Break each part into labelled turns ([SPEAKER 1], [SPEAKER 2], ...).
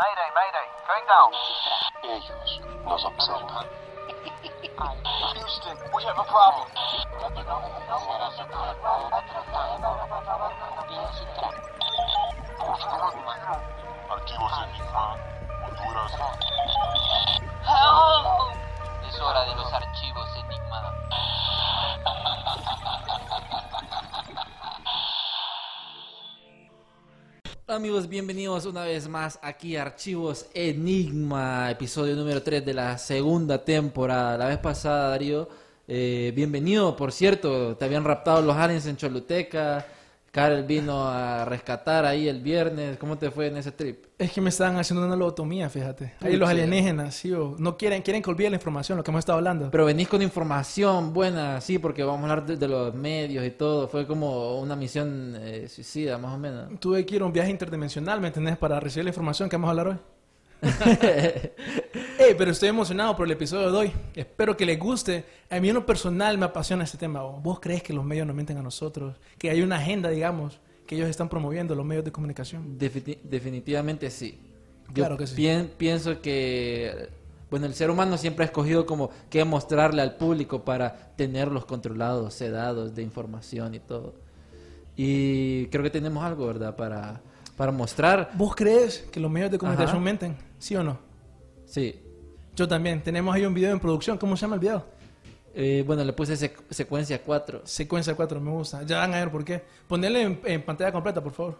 [SPEAKER 1] Mayday, mayday, going down.
[SPEAKER 2] Ellos nos observan.
[SPEAKER 1] Houston, we have a problem.
[SPEAKER 2] Archivos Enigma, Honduras.
[SPEAKER 1] Help! Es hora de los archivos Enigma.
[SPEAKER 3] Amigos, bienvenidos una vez más aquí a Archivos Enigma, episodio número 3 de la segunda temporada. La vez pasada, Darío, eh, bienvenido, por cierto, te habían raptado los aliens en Choluteca, Karel vino a rescatar ahí el viernes, ¿cómo te fue en ese trip?
[SPEAKER 4] Es que me estaban haciendo una lobotomía, fíjate. Ahí los alienígenas, sí, o no quieren, quieren que olvide la información, lo que hemos estado hablando.
[SPEAKER 3] Pero venís con información buena, sí, porque vamos a hablar de, de los medios y todo, fue como una misión eh, suicida, más o menos.
[SPEAKER 4] Tuve que ir a un viaje interdimensional, ¿me entendés? Para recibir la información que vamos a hablar hoy. Ey, pero estoy emocionado por el episodio de hoy. Espero que les guste. A mí en lo personal me apasiona este tema. ¿Vos crees que los medios nos mienten a nosotros? Que hay una agenda, digamos, que ellos están promoviendo, los medios de comunicación.
[SPEAKER 3] Defini- definitivamente sí. Yo
[SPEAKER 4] Claro que sí.
[SPEAKER 3] pien- pienso que, bueno, el ser humano siempre ha escogido como que mostrarle al público para tenerlos controlados, sedados de información y todo. Y creo que tenemos algo, ¿verdad? Para, para mostrar.
[SPEAKER 4] ¿Vos crees que los medios de comunicación
[SPEAKER 3] Ajá.
[SPEAKER 4] mienten? ¿Sí o no?
[SPEAKER 3] Sí.
[SPEAKER 4] Yo también. Tenemos ahí un video en producción. ¿Cómo se llama el video?
[SPEAKER 3] Eh, bueno, le puse sec- secuencia 4.
[SPEAKER 4] Secuencia 4, me gusta. Ya van a ver por qué. Ponele en, en pantalla completa, por favor.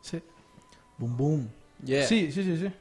[SPEAKER 4] Sí.
[SPEAKER 3] Boom, boom. Yeah.
[SPEAKER 4] Sí, sí, sí, sí.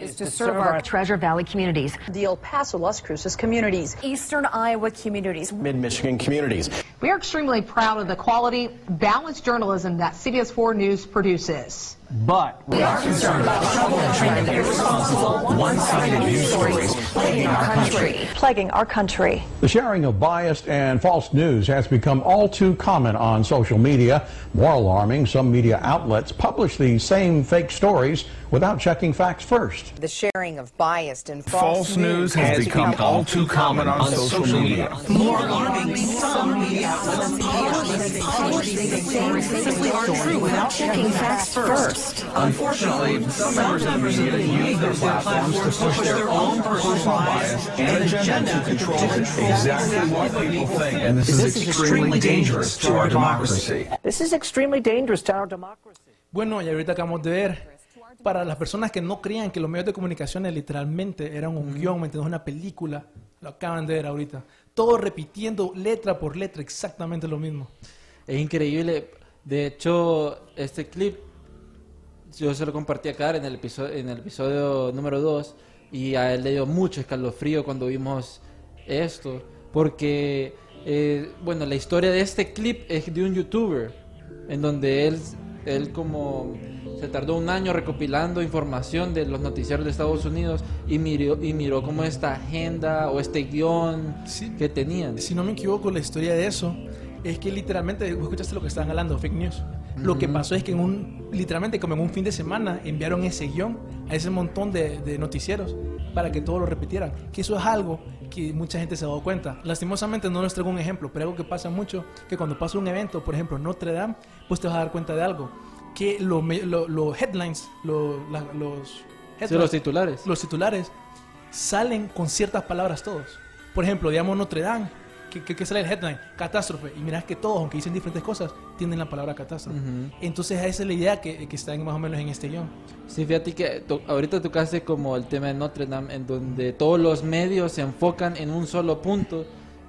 [SPEAKER 5] Is to serve our Treasure Valley communities,
[SPEAKER 6] the El Paso, Las Cruces communities.
[SPEAKER 5] eastern Iowa communities.
[SPEAKER 7] mid-Michigan communities.
[SPEAKER 6] We are extremely proud of the quality, balanced journalism that CBS 4 News produces.
[SPEAKER 7] But
[SPEAKER 5] We are concerned about the trouble and trend of irresponsible, one-sided news stories plaguing our country. Plaguing our country.
[SPEAKER 8] The sharing of biased and false news has become all too common on social media. More alarming, some media outlets publish these same fake stories without checking facts first.
[SPEAKER 6] The sharing of biased and
[SPEAKER 7] false news has become all too common on social media.
[SPEAKER 5] More alarming, some media outlets publish these same simply aren't true without checking facts first.
[SPEAKER 7] Unfortunately, some members of the media use their platforms to push their own personal bias and agenda to control exactly what people think. And this is extremely dangerous to our democracy.
[SPEAKER 6] This is extremely dangerous to our democracy.
[SPEAKER 4] Bueno, y ahorita acabamos de ver, para las personas que no creían que los medios de comunicación literalmente eran un guion, ¿me entiendes? Una película, lo acaban de ver ahorita. Todo repitiendo letra por letra exactamente lo mismo.
[SPEAKER 3] Es increíble. De hecho, este clip yo se lo compartí a Karen en el episodio, en el episodio número 2 y a él le dio mucho escalofrío cuando vimos esto. Porque, eh, bueno, la historia de este clip es de un youtuber en donde él, él como se tardó un año recopilando información de los noticieros de Estados Unidos y miró, y miró como esta agenda o este guion
[SPEAKER 4] Sí.
[SPEAKER 3] que tenían.
[SPEAKER 4] Si no me equivoco, la historia de eso es que literalmente, ¿vos escuchaste lo que estaban hablando, fake news. Lo que pasó es que en un, literalmente como en un fin de semana enviaron ese guion a ese montón de, de noticieros para que todos lo repitieran. Que eso es algo que mucha gente se ha dado cuenta. Lastimosamente no les traigo un ejemplo, pero algo que pasa mucho, que cuando pasa un evento, por ejemplo, Notre Dame, pues te vas a dar cuenta de algo. Que lo me- lo- los headlines, lo- la- los,
[SPEAKER 3] Sí,
[SPEAKER 4] headlines,
[SPEAKER 3] los titulares.
[SPEAKER 4] los titulares salen con ciertas palabras todos. Por ejemplo, digamos Notre Dame, que, que- que sale el headline, catástrofe. Y mirás que todos, aunque dicen diferentes cosas, tienen la palabra catástrofe. Entonces, esa es la idea que, que está más o menos en este guion.
[SPEAKER 3] Sí, fíjate que to- ahorita tocaste como el tema de Notre Dame, en donde todos los medios se enfocan en un solo punto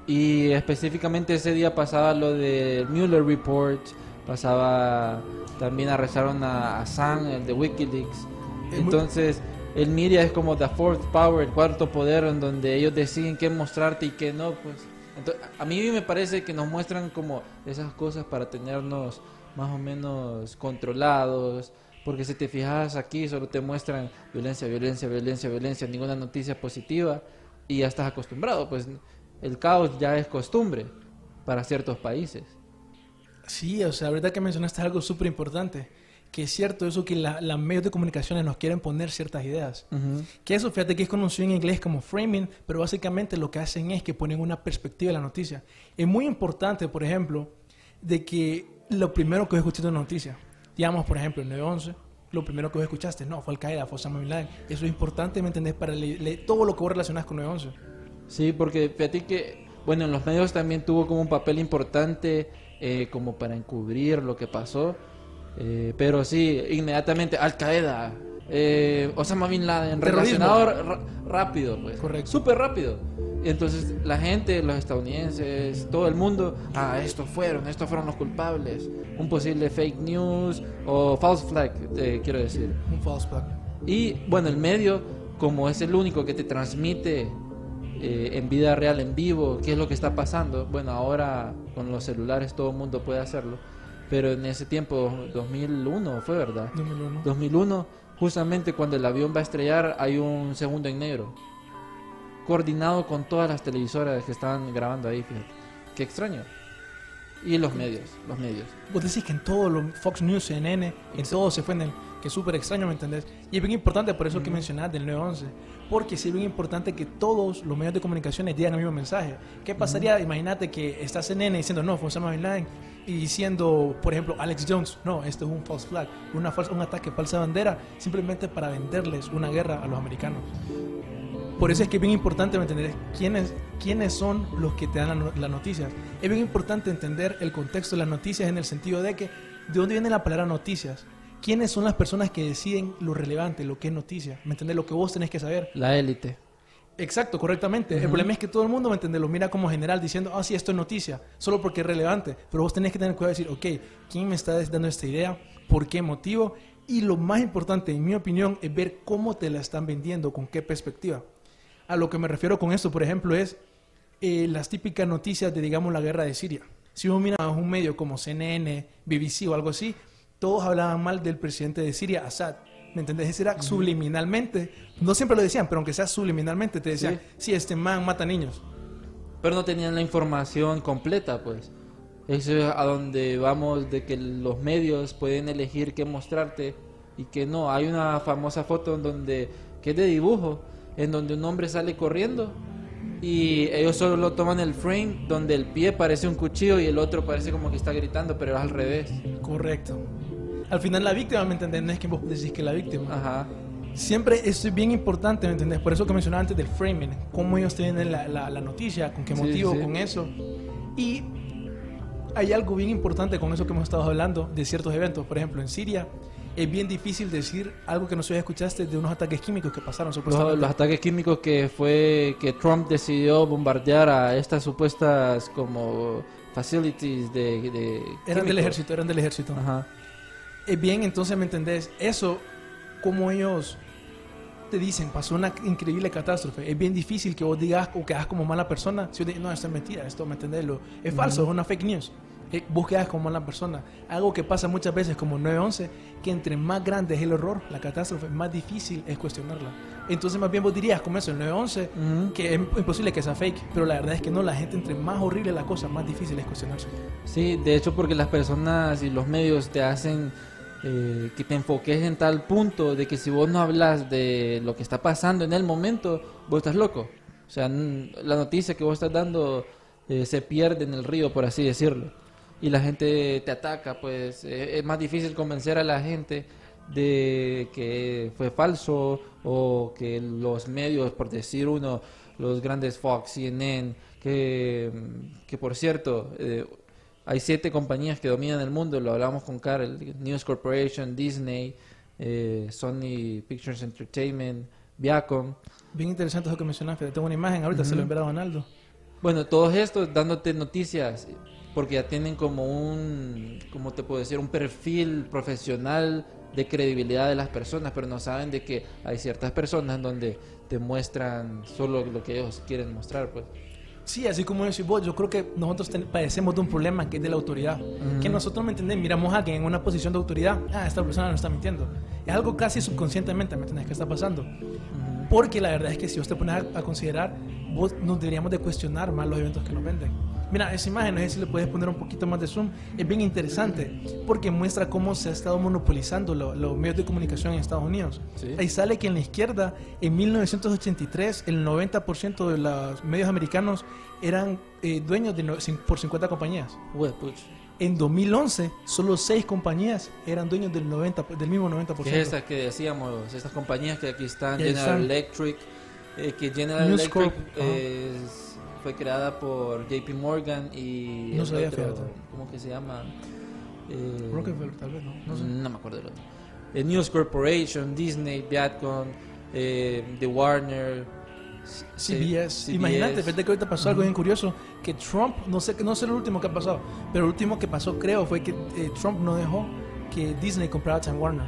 [SPEAKER 3] y específicamente ese día pasaba lo del Mueller Report, pasaba también arrestaron a, a Sam, el de Wikileaks. Entonces, el media es como the fourth power, el cuarto poder, en donde ellos deciden qué mostrarte y qué no, pues. A mí me parece que nos muestran como esas cosas para tenernos más o menos controlados. Porque si te fijas aquí, solo te muestran violencia, violencia, violencia, violencia, ninguna noticia positiva y ya estás acostumbrado. Pues el caos ya es costumbre para ciertos países.
[SPEAKER 4] Sí, o sea, la verdad que mencionaste algo súper importante. Que es cierto eso que la- los medios de comunicaciones nos quieren poner ciertas ideas. Que eso, fíjate que es conocido en inglés como framing, pero básicamente lo que hacen es que ponen una perspectiva de la noticia. Es muy importante, por ejemplo, de que lo primero que vos escuchaste una noticia, digamos, por ejemplo, el 9-11, lo primero que vos escuchaste, no, fue Al Qaeda, fue Osama Bin Laden. Eso es importante, ¿me entendés? Para todo lo que vos relacionás con 9-11.
[SPEAKER 3] Sí, porque fíjate que, bueno, en los medios también tuvo como un papel importante eh, como para encubrir lo que pasó. Eh, pero sí, inmediatamente Al Qaeda, eh, Osama Bin Laden,
[SPEAKER 4] Terrorismo.
[SPEAKER 3] relacionado rápido, pues.
[SPEAKER 4] Correcto.
[SPEAKER 3] Súper rápido. Entonces la gente, los estadounidenses, todo el mundo, ah, estos fueron, estos fueron los culpables. Un posible fake news o false flag, eh, quiero decir.
[SPEAKER 4] Un false flag.
[SPEAKER 3] Y bueno, el medio, como es el único que te transmite eh, en vida real, en vivo, qué es lo que está pasando, bueno, ahora con los celulares todo el mundo puede hacerlo, pero en ese tiempo, 2001 fue verdad.
[SPEAKER 4] 2001.
[SPEAKER 3] 2001, justamente cuando el avión va a estrellar, hay un segundo en negro, coordinado con todas las televisoras que estaban grabando ahí, fíjate. Qué extraño. Y los medios, los medios.
[SPEAKER 4] Vos decís que en todo lo Fox News, CNN, en todo se fuenden, que es súper extraño, ¿me entendés? Y es bien importante por eso que mencionaste del 911, porque sí es bien importante que todos los medios de comunicaciones digan el mismo mensaje. ¿Qué pasaría? Imagínate que está CNN diciendo, no, fue Osama Bin Laden, y diciendo, por ejemplo, Alex Jones, no, esto es un false flag, una falsa, un ataque falsa bandera, simplemente para venderles una guerra a los americanos. Por eso es que es bien importante ¿me entender quiénes, quiénes son los que te dan las noticias. Es bien importante entender el contexto de las noticias en el sentido de que de dónde viene la palabra noticias. ¿Quiénes son las personas que deciden lo relevante, lo que es noticia? ¿Me entendés? Lo que vos tenés que saber.
[SPEAKER 3] La élite.
[SPEAKER 4] Exacto, correctamente. El problema es que todo el mundo, ¿me entiendes? Lo mira como general diciendo, ah, sí, esto es noticia, solo porque es relevante. Pero vos tenés que tener cuidado de decir, ok, ¿quién me está dando esta idea? ¿Por qué motivo? Y lo más importante, en mi opinión, es ver cómo te la están vendiendo, con qué perspectiva. A lo que me refiero con esto, por ejemplo, es eh, las típicas noticias de, digamos, la guerra de Siria. Si uno mira a un medio como CNN, BBC o algo así, todos hablaban mal del presidente de Siria, Assad. ¿Me entendés? Ese era subliminalmente. No siempre lo decían, pero aunque sea subliminalmente, te decían, sí, este man mata niños.
[SPEAKER 3] Pero no tenían la información completa, pues. Eso es a donde vamos de que los medios pueden elegir qué mostrarte y que no. Hay una famosa foto en donde que es de dibujo, en donde un hombre sale corriendo y ellos solo toman el frame donde el pie parece un cuchillo y el otro parece como que está gritando, pero es al revés.
[SPEAKER 4] Correcto. Al final la víctima, ¿me entendés? No es que vos decís que la víctima.
[SPEAKER 3] Ajá.
[SPEAKER 4] Siempre esto es bien importante, ¿me entendés? Por eso que mencionaba antes del framing, cómo ellos tienen la, la- la noticia, con qué
[SPEAKER 3] Sí,
[SPEAKER 4] motivo,
[SPEAKER 3] sí.
[SPEAKER 4] con eso. Y hay algo bien importante con eso que hemos estado hablando de ciertos eventos. Por ejemplo, en Siria es bien difícil decir algo que no sé si escuchaste de unos ataques químicos que pasaron
[SPEAKER 3] Los, los ataques químicos que fue que Trump decidió bombardear a estas supuestas como facilities de, de
[SPEAKER 4] Eran del ejército, eran del ejército.
[SPEAKER 3] Ajá.
[SPEAKER 4] Es bien, entonces, ¿me entendés? Eso, como ellos te dicen, pasó una increíble catástrofe. Es bien difícil que vos digas o quedas como mala persona. Si vos dices, no, esto es mentira, esto, ¿me entendés? Lo- es falso, es una fake news. Eh, vos quedas como mala persona. Algo que pasa muchas veces como 9-11, que entre más grande es el horror, la catástrofe, más difícil es cuestionarla. Entonces, más bien vos dirías, como eso, el 9-11, que es imposible que sea fake. Pero la verdad es que no, la gente, entre más horrible la cosa, más difícil es cuestionarse.
[SPEAKER 3] Sí, de hecho porque las personas y los medios te hacen eh, que te enfoques en tal punto de que si vos no hablas de lo que está pasando en el momento, vos estás loco. O sea, la noticia que vos estás dando eh, se pierde en el río, por así decirlo. Y la gente te ataca, pues eh, es más difícil convencer a la gente de que fue falso o que los medios, por decir uno, los grandes Fox, CNN, que, que por cierto, eh, hay siete compañías que dominan el mundo, lo hablamos con Carl, News Corporation, Disney, eh, Sony Pictures Entertainment, Viacom.
[SPEAKER 4] Bien interesante eso que mencionaste. Tengo una imagen, ahorita se lo enviará a Donaldo.
[SPEAKER 3] Bueno, todos estos dándote noticias, porque ya tienen como un, como te puedo decir, un perfil profesional de credibilidad de las personas, pero no saben de que hay ciertas personas donde te muestran solo lo que ellos quieren mostrar, pues.
[SPEAKER 4] Sí, así como decís vos, yo creo que nosotros padecemos de un problema que es de la autoridad. Que nosotros, ¿me entendés? Miramos a alguien en una posición de autoridad. Ah, esta persona nos está mintiendo. Es algo casi subconscientemente, ¿me entendés? ¿Qué está pasando? Porque la verdad es que si vos te pones a, a considerar, vos nos deberíamos de cuestionar más los eventos que nos venden. Mira, esa imagen, no sé si le puedes poner un poquito más de zoom, es bien interesante porque muestra cómo se ha estado monopolizando lo- los medios de comunicación en Estados Unidos.
[SPEAKER 3] Sí.
[SPEAKER 4] Ahí sale que en la izquierda, en 1983, el 90% de los medios americanos eran eh, dueños de no- por 50 compañías. En 2011, solo 6 compañías eran dueños del, 90, del mismo 90%.
[SPEAKER 3] Que es esta que decíamos, estas compañías que aquí están, General. Electric, eh, que General
[SPEAKER 4] News
[SPEAKER 3] Electric
[SPEAKER 4] Corp,
[SPEAKER 3] es- fue creada por JP Morgan y
[SPEAKER 4] No
[SPEAKER 3] el
[SPEAKER 4] sabía,
[SPEAKER 3] otro. ¿cómo que se llama? Eh,
[SPEAKER 4] Rockefeller, tal vez, ¿no? No sé.
[SPEAKER 3] no me acuerdo del otro. Eh, News Corporation, Disney, Viacom, eh, The Warner,
[SPEAKER 4] CBS.
[SPEAKER 3] CBS.
[SPEAKER 4] Imagínate, fíjate que ahorita pasó algo bien curioso, que Trump, no sé, no sé lo último que ha pasado, pero lo último que pasó creo fue que eh, Trump no dejó que Disney comprara Time Warner,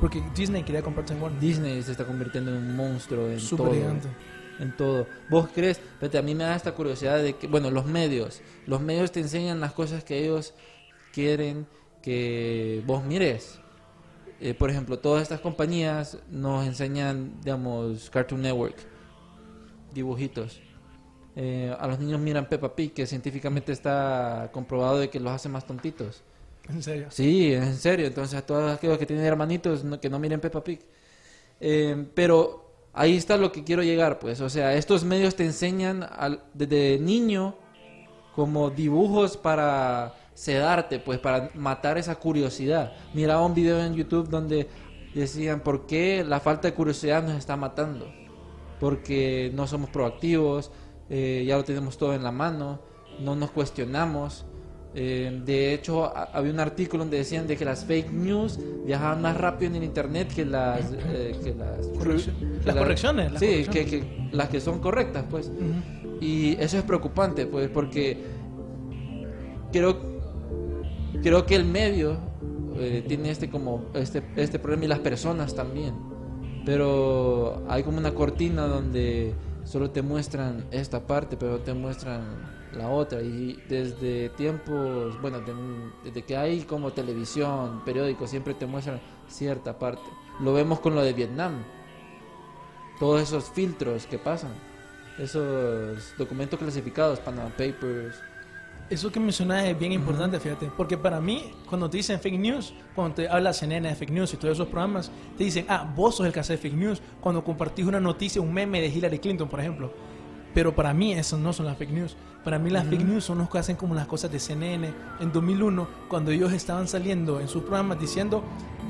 [SPEAKER 4] porque Disney quería comprar Time Warner.
[SPEAKER 3] Disney se está convirtiendo en un monstruo en
[SPEAKER 4] Súper
[SPEAKER 3] todo.
[SPEAKER 4] gigante.
[SPEAKER 3] En todo. ¿Vos crees? Fíjate, a mí me da esta curiosidad de que, bueno, los medios. Los medios te enseñan las cosas que ellos quieren que vos mires. Eh, por ejemplo, todas estas compañías nos enseñan, digamos, Cartoon Network, dibujitos. Eh, a los niños miran Peppa Pig, que científicamente está comprobado de que los hace más tontitos.
[SPEAKER 4] En serio.
[SPEAKER 3] Sí, en serio. Entonces, a todos aquellos que tienen hermanitos, no- que no miren Peppa Pig. Eh, pero ahí está lo que quiero llegar, pues. O sea, estos medios te enseñan al- desde niño como dibujos para sedarte, pues, para matar esa curiosidad. Miraba un video en YouTube donde decían por qué la falta de curiosidad nos está matando. Porque no somos proactivos, eh, ya lo tenemos todo en la mano, no nos cuestionamos. Eh, de hecho, a- había un artículo donde decían de que las fake news viajaban más rápido en el internet que las, eh, que las,
[SPEAKER 4] Corrección-
[SPEAKER 3] que
[SPEAKER 4] las correcciones, las
[SPEAKER 3] sí,
[SPEAKER 4] correcciones.
[SPEAKER 3] Que, que las que son correctas, pues. Y eso es preocupante, pues, porque creo, creo que el medio eh, tiene este como este, este problema y las personas también. Pero hay como una cortina donde solo te muestran esta parte, pero te muestran la otra. Y desde tiempos, bueno, de- desde que hay como televisión, periódicos, siempre te muestran cierta parte. Lo vemos con lo de Vietnam. Todos esos filtros que pasan. Esos documentos clasificados, Panama Papers.
[SPEAKER 4] Eso que mencionas es bien importante, fíjate, porque para mí, cuando te dicen fake news, cuando te habla CNN de fake news y todos esos programas, te dicen, ah, vos sos el que hace fake news, cuando compartís una noticia, un meme de Hillary Clinton, por ejemplo. Pero para mí, eso no son las fake news. Para mí, las fake news son los que hacen como las cosas de CNN en 2001, cuando ellos estaban saliendo en sus programas diciendo,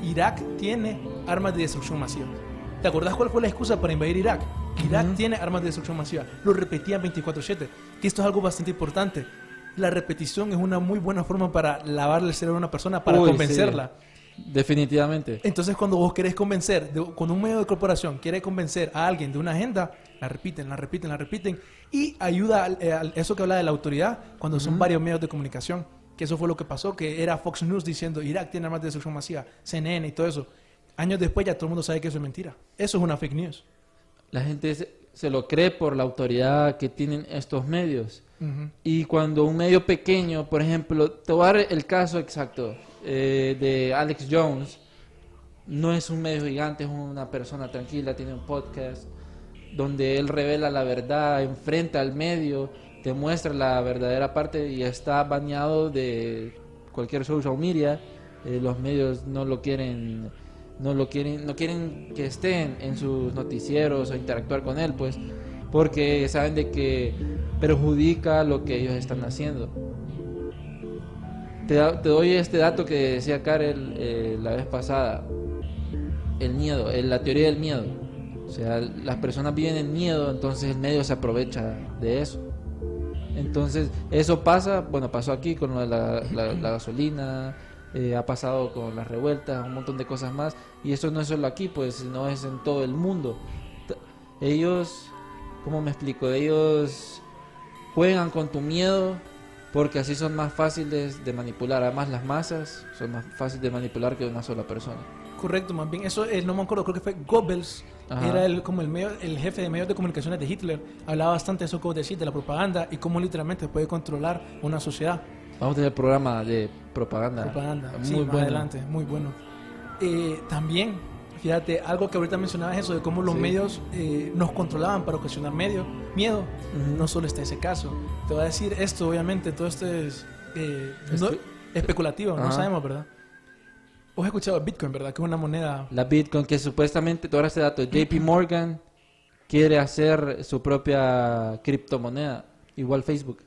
[SPEAKER 4] Irak tiene armas de destrucción masiva. ¿Te acordás cuál fue la excusa para invadir Irak? Irak tiene armas de destrucción masiva. Lo repetían 24/7. Que esto es algo bastante importante. La repetición es una muy buena forma para lavarle el cerebro a una persona, para
[SPEAKER 3] Uy,
[SPEAKER 4] convencerla.
[SPEAKER 3] sí. Definitivamente.
[SPEAKER 4] Entonces, cuando vos querés convencer, de- cuando un medio de corporación quiere convencer a alguien de una agenda, la repiten, la repiten, la repiten, y ayuda al- eh, eso que habla de la autoridad cuando son varios medios de comunicación. Que eso fue lo que pasó, que era Fox News diciendo Irak tiene armas de destrucción masiva, CNN y todo eso. Años después ya todo el mundo sabe que eso es mentira. Eso es una fake news.
[SPEAKER 3] La gente se, se lo cree por la autoridad que tienen estos medios. Y cuando un medio pequeño, por ejemplo, te voy a dar el caso exacto eh, de Alex Jones, no es un medio gigante, es una persona tranquila, tiene un podcast donde él revela la verdad, enfrenta al medio, te muestra la verdadera parte y está bañado de cualquier social media. Eh, los medios no lo quieren, no lo quieren, no quieren que estén en sus noticieros o interactuar con él, pues, porque saben de que perjudica lo que ellos están haciendo. Te, doy este dato que decía Karel eh, la vez pasada. El miedo, la teoría del miedo. O sea, las personas viven en miedo, entonces el medio se aprovecha de eso. Entonces, eso pasa, bueno, pasó aquí con la, la- la gasolina, eh, ha pasado con las revueltas, un montón de cosas más. Y eso no es solo aquí, pues, sino es en todo el mundo. Ellos, ¿cómo me explico? Ellos juegan con tu miedo porque así son más fáciles de manipular. Además, las masas son más fáciles de manipular que una sola persona.
[SPEAKER 4] Correcto, más bien. Eso, eh, no me acuerdo, creo que fue Goebbels
[SPEAKER 3] Ajá.
[SPEAKER 4] era el, como el, medio, el jefe de medios de comunicaciones de Hitler. Hablaba bastante de eso, como decir, de la propaganda y cómo literalmente puede controlar una sociedad.
[SPEAKER 3] Vamos a tener programa de propaganda.
[SPEAKER 4] propaganda.
[SPEAKER 3] Muy
[SPEAKER 4] sí, más
[SPEAKER 3] bueno.
[SPEAKER 4] adelante, muy bueno. Eh, también, fíjate, algo que ahorita mencionabas eso de cómo los
[SPEAKER 3] Sí.
[SPEAKER 4] medios eh, nos controlaban para ocasionar medio, miedo. No solo está ese caso. Te voy a decir esto, obviamente, todo esto es eh, no-
[SPEAKER 3] Espe-
[SPEAKER 4] especulativo, no
[SPEAKER 3] Ajá.
[SPEAKER 4] sabemos, ¿verdad? Vos has escuchado Bitcoin, ¿verdad? Que es una moneda...
[SPEAKER 3] La Bitcoin, que supuestamente, todo este dato, JP Morgan quiere hacer su propia criptomoneda, igual Facebook.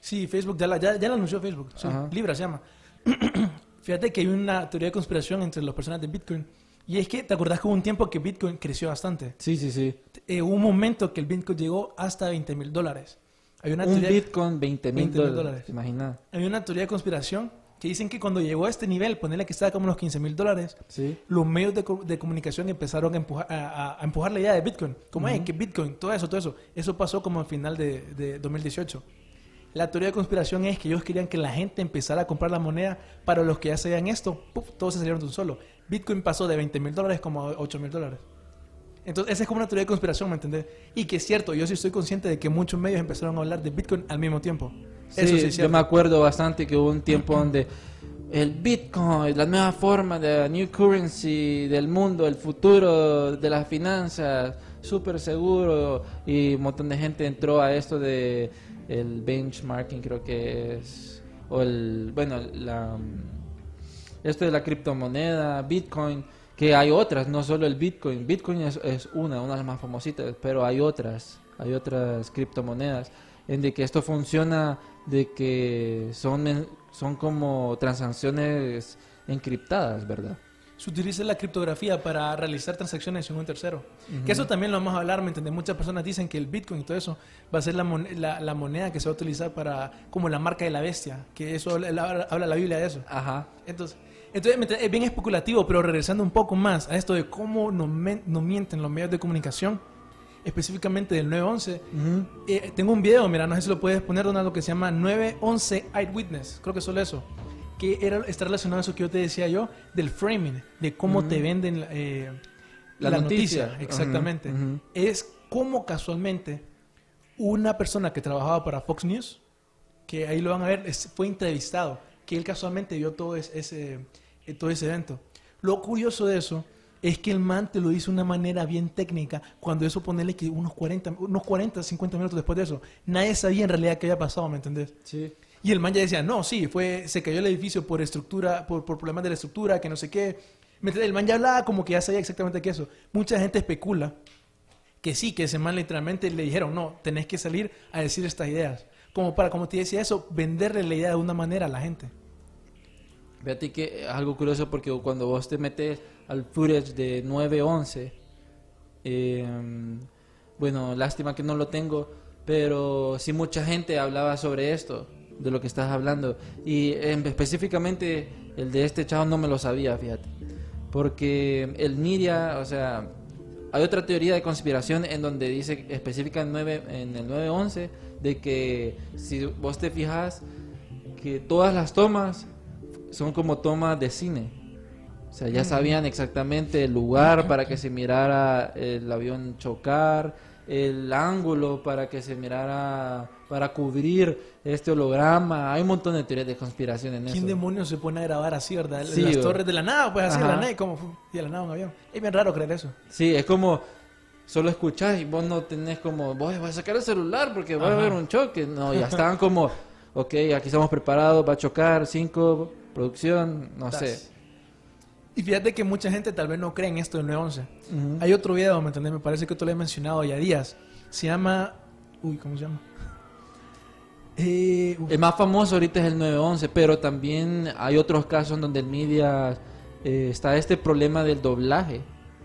[SPEAKER 4] Sí, Facebook ya la, ya, ya la anunció Facebook. sí. Libra se llama. Fíjate que hay una teoría de conspiración entre las personas de Bitcoin. Y es que, ¿te acordás que hubo un tiempo que Bitcoin creció bastante?
[SPEAKER 3] Sí, sí, sí.
[SPEAKER 4] Eh, hubo un momento que el Bitcoin llegó hasta 20 mil dólares. Hay una
[SPEAKER 3] Un
[SPEAKER 4] teoría-
[SPEAKER 3] Bitcoin, 20 mil
[SPEAKER 4] 20 mil
[SPEAKER 3] dólares.
[SPEAKER 4] dólares.
[SPEAKER 3] Imagina.
[SPEAKER 4] Hay una teoría de conspiración que dicen que cuando llegó a este nivel, ponerle que estaba como unos 15 mil dólares,
[SPEAKER 3] Sí.
[SPEAKER 4] los medios de, de comunicación empezaron a empujar, a, a- a empujar la idea de Bitcoin. Como, "Ey, que Bitcoin, todo eso, todo eso. Eso pasó como al final de, de 2018. La teoría de conspiración es que ellos querían que la gente empezara a comprar la moneda para los que ya sabían esto, todos se salieron de un solo. Bitcoin pasó de 20 mil dólares como a 8 mil dólares. Entonces, esa es como una teoría de conspiración, ¿me entendés? Y que es cierto, yo sí estoy consciente de que muchos medios empezaron a hablar de Bitcoin al mismo tiempo.
[SPEAKER 3] Sí,
[SPEAKER 4] Eso sí
[SPEAKER 3] yo me acuerdo bastante que hubo un tiempo donde el Bitcoin, la nueva forma de new currency del mundo, el futuro de las finanzas, súper seguro y un montón de gente entró a esto de el benchmarking creo que es o el bueno la esto de la criptomoneda, Bitcoin, que hay otras, no solo el Bitcoin. Bitcoin es, es una, una de las más famositas, pero hay otras, hay otras criptomonedas en de que esto funciona de que son, son como transacciones encriptadas, ¿verdad?
[SPEAKER 4] se utiliza la criptografía para realizar transacciones en un tercero.
[SPEAKER 3] Ujú.
[SPEAKER 4] Que eso también lo vamos a hablar, ¿me entiendes? Muchas personas dicen que el Bitcoin y todo eso va a ser la, mon- la, la moneda que se va a utilizar para, como la marca de la bestia, que eso habla, habla- la Biblia de eso.
[SPEAKER 3] Ajá.
[SPEAKER 4] Entonces, entonces es bien especulativo, pero regresando un poco más a esto de cómo nos, nos mienten los medios de comunicación, específicamente del 911, eh, tengo un video, mira, no sé si lo puedes poner, Donaldo, que se llama 911 Eyewitness, creo que solo eso, que era, está relacionado a eso que yo te decía yo, del framing, de cómo
[SPEAKER 3] Ujú.
[SPEAKER 4] te venden eh,
[SPEAKER 3] La
[SPEAKER 4] la,
[SPEAKER 3] noticia.
[SPEAKER 4] noticia. Exactamente.
[SPEAKER 3] Ujú, ujú.
[SPEAKER 4] Es como casualmente una persona que trabajaba para Fox News, que ahí lo van a ver, es- fue entrevistado, que él casualmente vio todo es- ese, eh, todo ese evento. Lo curioso de eso es que el man te lo hizo de una manera bien técnica, cuando eso ponerle que unos 40, unos 40, 50 minutos después de eso, nadie sabía en realidad qué había pasado, ¿me entendés?
[SPEAKER 3] Sí.
[SPEAKER 4] Y el man ya decía, no, sí, fue, se cayó el edificio por estructura, por, por problemas de la estructura, que no sé qué. El man ya hablaba como que ya sabía exactamente qué eso. Mucha gente especula que sí, que ese man literalmente le dijeron, no, tenés que salir a decir estas ideas. Como para, como te decía eso, venderle la idea de una manera a la gente.
[SPEAKER 3] Fíjate que es algo curioso porque cuando vos te metes al footage de 911, eh, bueno, lástima que no lo tengo, pero sí mucha gente hablaba sobre esto, de lo que estás hablando. Y em, específicamente el de este chavo no me lo sabía, fíjate. Porque el media, o sea, hay otra teoría de conspiración en donde dice específica en, 9, en el 911 de que si vos te fijas que todas las tomas son como tomas de cine. O sea, ya sabían exactamente el lugar para que se mirara el avión chocar, el ángulo para que se mirara, para cubrir este holograma. Hay un montón de teorías de conspiración en
[SPEAKER 4] ¿Quién
[SPEAKER 3] eso.
[SPEAKER 4] demonios se pone a grabar así, verdad?
[SPEAKER 3] Sí,
[SPEAKER 4] Las torres de la nada, pues así de la nada, y como, y de la nada un avión. Es bien raro creer eso.
[SPEAKER 3] Sí, es como solo escuchás y vos no tenés como, voy, voy a sacar el celular porque va a haber un choque. No, ya estaban como, ok, aquí estamos preparados, va a chocar, cinco, producción, no sé.
[SPEAKER 4] Y fíjate que mucha gente tal vez no cree en esto del 911.
[SPEAKER 3] Ujú.
[SPEAKER 4] Hay otro video, ¿me entendés? Me parece que tú lo he mencionado ya días. Se llama... Uy, ¿cómo se llama? Eh.
[SPEAKER 3] El más famoso ahorita es el 911, pero también hay otros casos en donde el media eh, está este problema del doblaje,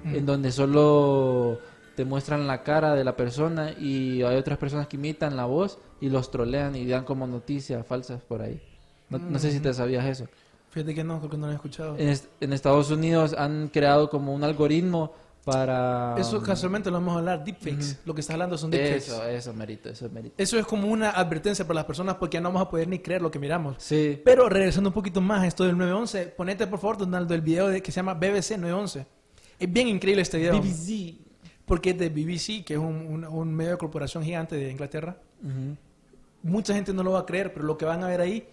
[SPEAKER 4] Mm.
[SPEAKER 3] en donde solo te muestran la cara de la persona y hay otras personas que imitan la voz y los trolean y dan como noticias falsas por ahí. No, no sé si te
[SPEAKER 4] Mm.
[SPEAKER 3] sabías eso.
[SPEAKER 4] Fíjate que no, creo que no lo he escuchado.
[SPEAKER 3] En, est- en Estados Unidos han creado como un algoritmo para...
[SPEAKER 4] Eso casualmente lo vamos a hablar, deepfakes. Lo que estás hablando son deepfakes.
[SPEAKER 3] Eso, eso, merito, eso merito.
[SPEAKER 4] Eso es como una advertencia para las personas porque ya no vamos a poder ni creer lo que miramos.
[SPEAKER 3] Sí.
[SPEAKER 4] Pero regresando un poquito más a esto del 911, ponete por favor, Donaldo, el video de, que se llama BBC 911. Es bien increíble este video.
[SPEAKER 3] BBC.
[SPEAKER 4] porque es de BBC, que es un, un- un medio de corporación gigante de Inglaterra. Mucha gente no lo va a creer, pero lo que van a ver ahí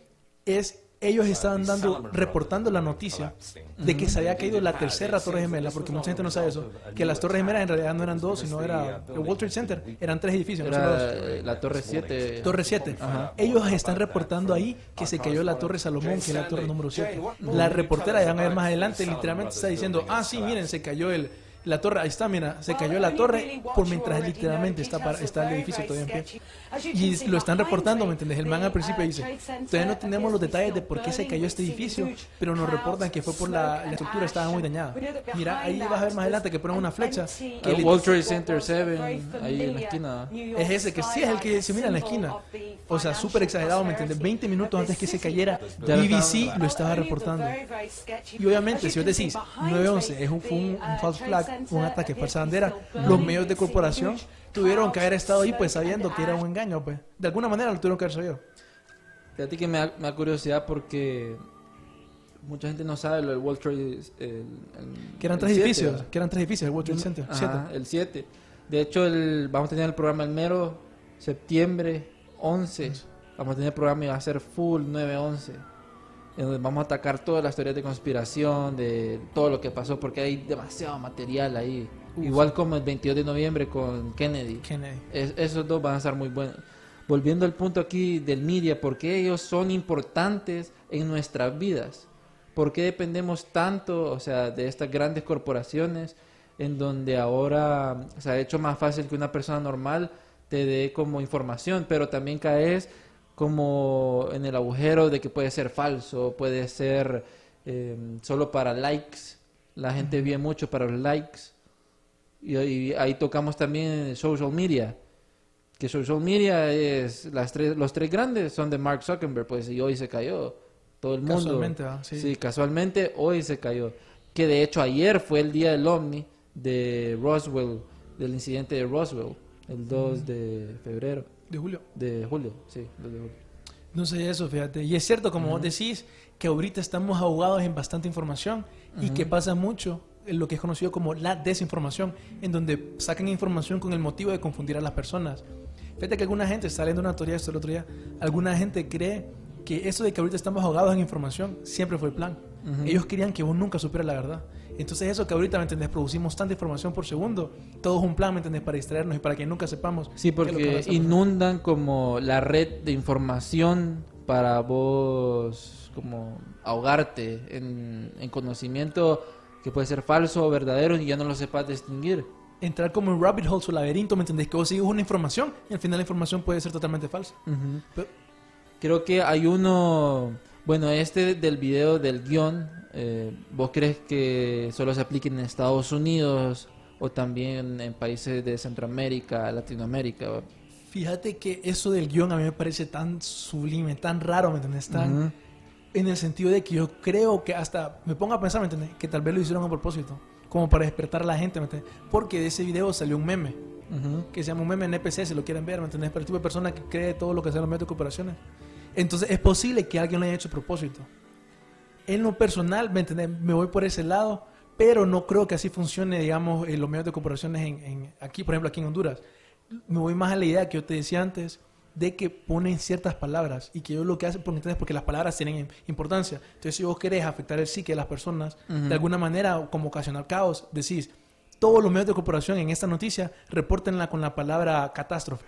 [SPEAKER 4] es ellos estaban dando, reportando la noticia de que se había caído la tercera torre gemela, porque mucha gente no sabe eso, que las torres gemelas en realidad no eran dos, sino era el World Trade Center, eran tres edificios, no
[SPEAKER 3] Era
[SPEAKER 4] dos.
[SPEAKER 3] eh, la Torre 7.
[SPEAKER 4] Torre 7. Ellos están reportando ahí que se cayó la Torre Salomón, que es la torre número 7. La reportera, ya van a ver más adelante, literalmente está diciendo, ah, sí, miren, se cayó el, la torre, ahí está, mira, se cayó la torre por mientras literalmente está, para- está el edificio todavía en pie. Y lo están reportando, ¿me entiendes? El man al principio dice, todavía no tenemos los detalles de por qué se cayó este edificio, pero nos reportan que fue por la, la estructura, estaba muy dañada. Mira, ahí vas a ver más adelante que ponen una flecha. que
[SPEAKER 3] El World Trade Center 7, ahí en la esquina.
[SPEAKER 4] es ese que sí es el que se mira en la esquina. O sea, súper exagerado, ¿me entiendes? 20 minutos antes que se cayera, BBC lo estaba reportando. Y obviamente, si vos decís 911 es un, fue un, un false flag, un ataque falsa bandera, los medios de corporación tuvieron que haber estado ahí pues sabiendo que era un engaño, pues. De alguna manera lo tuvieron que haber sabido.
[SPEAKER 3] Fíjate que me da, me da curiosidad porque mucha gente no sabe lo del World Trade. El, el-
[SPEAKER 4] Que eran tres
[SPEAKER 3] 7,
[SPEAKER 4] edificios,
[SPEAKER 3] ¿verdad?
[SPEAKER 4] que eran tres edificios, el World Trade Center.
[SPEAKER 3] Ajá,
[SPEAKER 4] siete.
[SPEAKER 3] el 7. De hecho, el, vamos a tener el programa el mero septiembre 11. Vamos a tener el programa y va a ser full 9-11. En donde vamos a atacar todas las teorías de conspiración, de todo lo que pasó, porque hay demasiado material ahí.
[SPEAKER 4] Uf.
[SPEAKER 3] Igual como el 22 de noviembre con Kennedy.
[SPEAKER 4] Kennedy.
[SPEAKER 3] Es- esos dos van a estar muy buenos. Volviendo al punto aquí del media, ¿por qué ellos son importantes en nuestras vidas? ¿Por qué dependemos tanto, o sea, de estas grandes corporaciones en donde ahora se ha hecho más fácil que una persona normal te dé como información, pero también caes como en el agujero de que puede ser falso, puede ser eh, solo para likes. La gente ve mucho para los likes. Y, y ahí tocamos también social media. Que social media es las tres, los tres grandes son de Mark Zuckerberg, pues y hoy se cayó. Todo el mundo.
[SPEAKER 4] Casualmente, ¿va? Sí.
[SPEAKER 3] casualmente hoy se cayó. Que de hecho ayer fue el día del OVNI de Roswell, del incidente de Roswell, el 2 de febrero.
[SPEAKER 4] De julio.
[SPEAKER 3] De julio, sí, 2 de julio.
[SPEAKER 4] No sé eso, fíjate. Y es cierto, como vos decís, que ahorita estamos ahogados en bastante información y que pasa mucho en lo que es conocido como la desinformación, en donde sacan información con el motivo de confundir a las personas. Fíjate que alguna gente, está leyendo una teoría esto el otro día, alguna gente cree que eso de que ahorita estamos ahogados en información siempre fue el plan. Ellos querían que vos nunca supieras la verdad. Entonces eso que ahorita, ¿me entendés? Producimos tanta información por segundo, todo es un plan, ¿me entendés? Para distraernos y para que nunca sepamos.
[SPEAKER 3] Sí, porque inundan como la red de información para vos como ahogarte en, en conocimiento que puede ser falso o verdadero y ya no lo sepas distinguir.
[SPEAKER 4] entrar como en rabbit holes o laberinto, ¿me entendés? Que vos sigues una información y al final la información puede ser totalmente falsa. Pero-
[SPEAKER 3] Creo que hay uno, bueno, este del video del guion, eh, ¿vos crees que solo se aplique en Estados Unidos o también en países de Centroamérica, Latinoamérica?
[SPEAKER 4] Fíjate que eso del guion a mí me parece tan sublime, tan raro, ¿me entendés? Tan,
[SPEAKER 3] Ujú.
[SPEAKER 4] En el sentido de que yo creo que hasta me pongo a pensar, ¿me entendés? Que tal vez lo hicieron a propósito, como para despertar a la gente, ¿me entendés? Porque de ese video salió un meme,
[SPEAKER 3] Ujú.
[SPEAKER 4] que se llama un meme en NPC, si lo quieren ver, ¿me entendés? Para el tipo de persona que cree todo lo que hacen los medios de cooperaciones. Entonces es posible que alguien lo haya hecho a propósito. En lo personal, ¿me entendés? Me voy por ese lado, pero no creo que así funcione, digamos, en los medios de cooperaciones en, en- aquí, por ejemplo, aquí en Honduras. Me voy más a la idea que yo te decía antes, de que ponen ciertas palabras y que ellos lo que hacen, porque, ¿entendés? porque las palabras tienen im- importancia. Entonces, si vos querés afectar el psique de las personas,
[SPEAKER 3] Ujú.
[SPEAKER 4] de alguna manera, como ocasionar caos, decís, todos los medios de cooperación en esta noticia, repórtenla con la palabra catástrofe.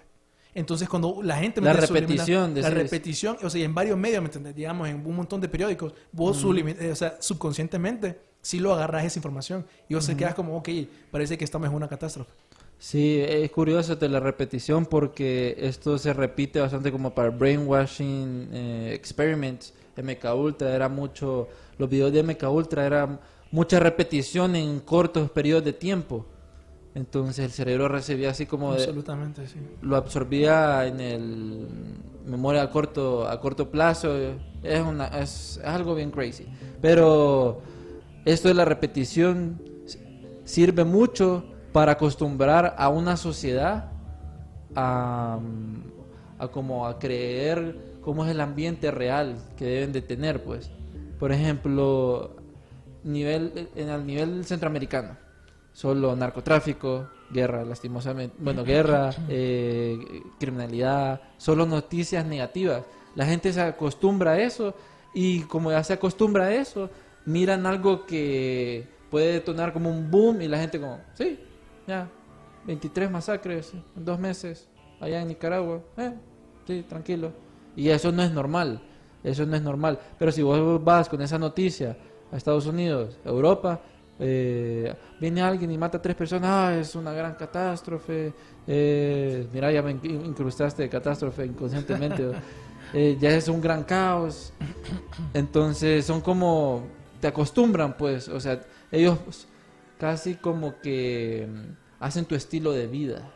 [SPEAKER 4] Entonces, cuando la gente...
[SPEAKER 3] La repetición,
[SPEAKER 4] La repetición, o sea, en varios medios, ¿me entiendes? Digamos, en un montón de periódicos, vos sublimi- eh, o sea, subconscientemente, sí lo agarras esa información y vos se
[SPEAKER 3] Ujú.
[SPEAKER 4] quedas como, ok, parece que estamos en una catástrofe.
[SPEAKER 3] Sí, es curioso de la repetición porque esto se repite bastante como para brainwashing eh, experiments. MK Ultra era mucho, los videos de MK Ultra era mucha repetición en cortos periodos de tiempo. Entonces el cerebro recibía así como de-
[SPEAKER 4] Absolutamente, sí.
[SPEAKER 3] lo absorbía en el memoria a corto a corto plazo. Es una es, es algo bien crazy. Pero esto de la repetición sirve mucho para acostumbrar a una sociedad a, a como a creer cómo es el ambiente real que deben de tener pues. Por ejemplo nivel en el nivel centroamericano solo narcotráfico guerra, lastimosamente. Bueno, guerra, eh, criminalidad, solo noticias negativas. La gente se acostumbra a eso y como ya se acostumbra a eso, miran algo que puede detonar como un boom y la gente como, sí, ya, 23 masacres en dos meses allá en Nicaragua, eh, sí, tranquilo. Y eso no es normal, eso no es normal. Pero si vos vas con esa noticia a Estados Unidos, Europa, eh, viene alguien y mata a tres personas, ah, es una gran catástrofe, eh, mira, ya me in- incrustaste de catástrofe inconscientemente, eh, ya es un gran caos. Entonces son como, te acostumbran pues, o sea, ellos casi como que mm, hacen tu estilo de vida.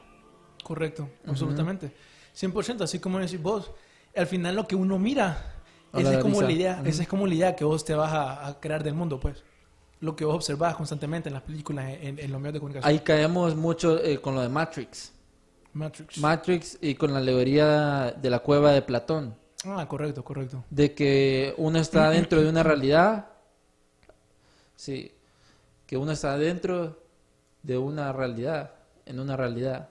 [SPEAKER 4] Correcto,
[SPEAKER 3] Ujú.
[SPEAKER 4] absolutamente. 100%, así como decís vos. Al final lo que uno mira, esa es, como la idea, esa es como la idea que vos te vas a, a crear del mundo, pues. Lo que vos observás constantemente en las películas, en, en los medios de comunicación.
[SPEAKER 3] Ahí caemos mucho eh, con lo de Matrix.
[SPEAKER 4] Matrix.
[SPEAKER 3] Matrix y con la alegoría de la cueva de Platón.
[SPEAKER 4] ah, correcto, correcto.
[SPEAKER 3] De que uno está dentro de una realidad. Sí. Que uno está dentro de una realidad. En una realidad.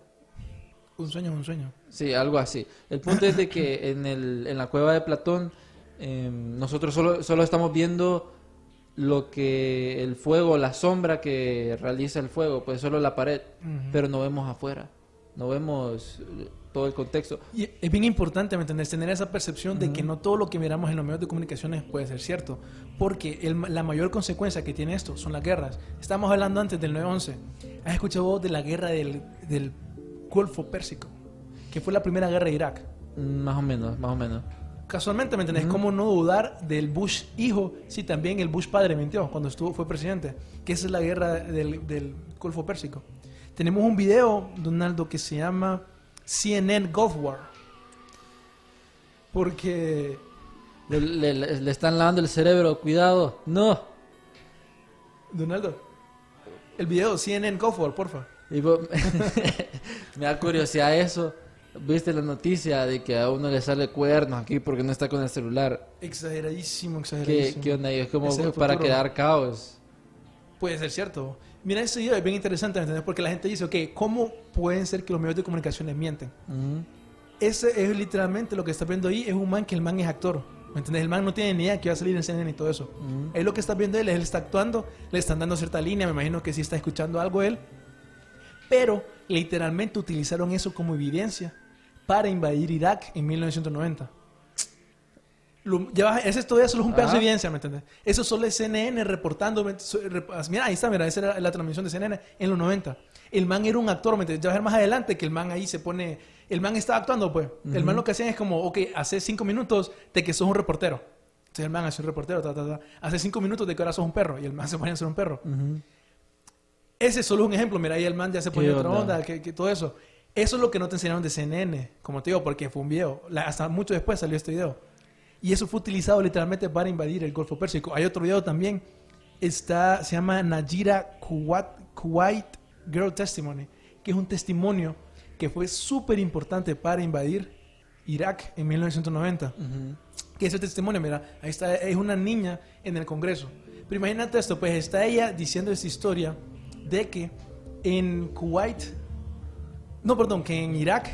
[SPEAKER 4] Un sueño es un sueño.
[SPEAKER 3] Sí, algo así. El punto es de que en, el, en la cueva de Platón eh, nosotros solo, solo estamos viendo lo que el fuego, la sombra que realiza el fuego, pues solo la pared,
[SPEAKER 4] Ujú.
[SPEAKER 3] pero no vemos afuera, no vemos eh, todo el contexto.
[SPEAKER 4] Y es bien importante, ¿me entendés? Tener esa percepción de que no todo lo que miramos en los medios de comunicaciones puede ser cierto. Porque el- la mayor consecuencia que tiene esto son las guerras. Estamos hablando antes del 9-11. ¿Has escuchado vos de la guerra del, del Golfo Pérsico? Que fue la primera guerra de Irak.
[SPEAKER 3] Mm, Más o menos, más o menos.
[SPEAKER 4] Casualmente, ¿me entendés? ¿Cómo no dudar del Bush hijo? Sí, también el Bush padre mintió cuando estuvo, fue presidente. Que esa es la guerra del, del Golfo Pérsico. Tenemos un video, Donaldo, que se llama CNN Gulf War. Porque
[SPEAKER 3] Le, le- le- le están lavando el cerebro, cuidado, no.
[SPEAKER 4] Donaldo, el video CNN Gulf War, porfa.
[SPEAKER 3] Me da curiosidad eso. ¿Viste la noticia de que a uno le sale cuernos aquí porque no está con el celular?
[SPEAKER 4] Exageradísimo,
[SPEAKER 3] ¿Qué,
[SPEAKER 4] exageradísimo.
[SPEAKER 3] qué onda? Y es como
[SPEAKER 4] Es
[SPEAKER 3] para quedar caos.
[SPEAKER 4] Puede ser cierto. Mira, ese video es bien interesante, ¿me entendés? Porque la gente dice, ok, ¿cómo pueden ser que los medios de comunicaciones mienten?
[SPEAKER 3] Ujú.
[SPEAKER 4] Ese es literalmente lo que estás viendo ahí, es un man que el man es actor. ¿Me entiendes? El man no tiene ni idea que va a salir en CNN y todo eso.
[SPEAKER 3] Ujú.
[SPEAKER 4] Ahí lo que estás viendo él él está actuando, le están dando cierta línea, me imagino que sí está escuchando algo él. Pero literalmente utilizaron eso como evidencia para invadir Irak en 1990. Lo- ya ese todavía solo es un pedazo de
[SPEAKER 3] Ajá.
[SPEAKER 4] evidencia, ¿me entiendes? Eso solo es CNN reportando. Mira, ahí está, mira, esa era la transmisión de CNN en los 90. El man era un actor, ¿me entiendes? Ya vas a ver más adelante que el man ahí se pone. El man está actuando, pues. El man lo que hacía es como, ok, hace cinco minutos de que sos un reportero. Entonces el man hace un reportero, ta, ta, ta. Hace cinco minutos de que ahora sos un perro. Y el man se pone a ser un perro.
[SPEAKER 3] Ujú.
[SPEAKER 4] Ese es solo un ejemplo. Mira, ahí el man ya se
[SPEAKER 3] ¿Qué
[SPEAKER 4] pone otra
[SPEAKER 3] onda?
[SPEAKER 4] onda, que, que todo eso. Eso es lo que no te enseñaron de CNN, como te digo, porque fue un video. La- hasta mucho después salió este video. Y eso fue utilizado literalmente para invadir el Golfo Pérsico. Hay otro video también. Está, se llama Najira Kuwait, Kuwait Girl Testimony, que es un testimonio que fue súper importante para invadir Irak en 1990
[SPEAKER 3] Ujú.
[SPEAKER 4] que ese testimonio, mira, ahí está, es una niña en el Congreso. Pero imagínate esto, pues está ella diciendo esta historia de que en Kuwait, no, perdón, que en Irak,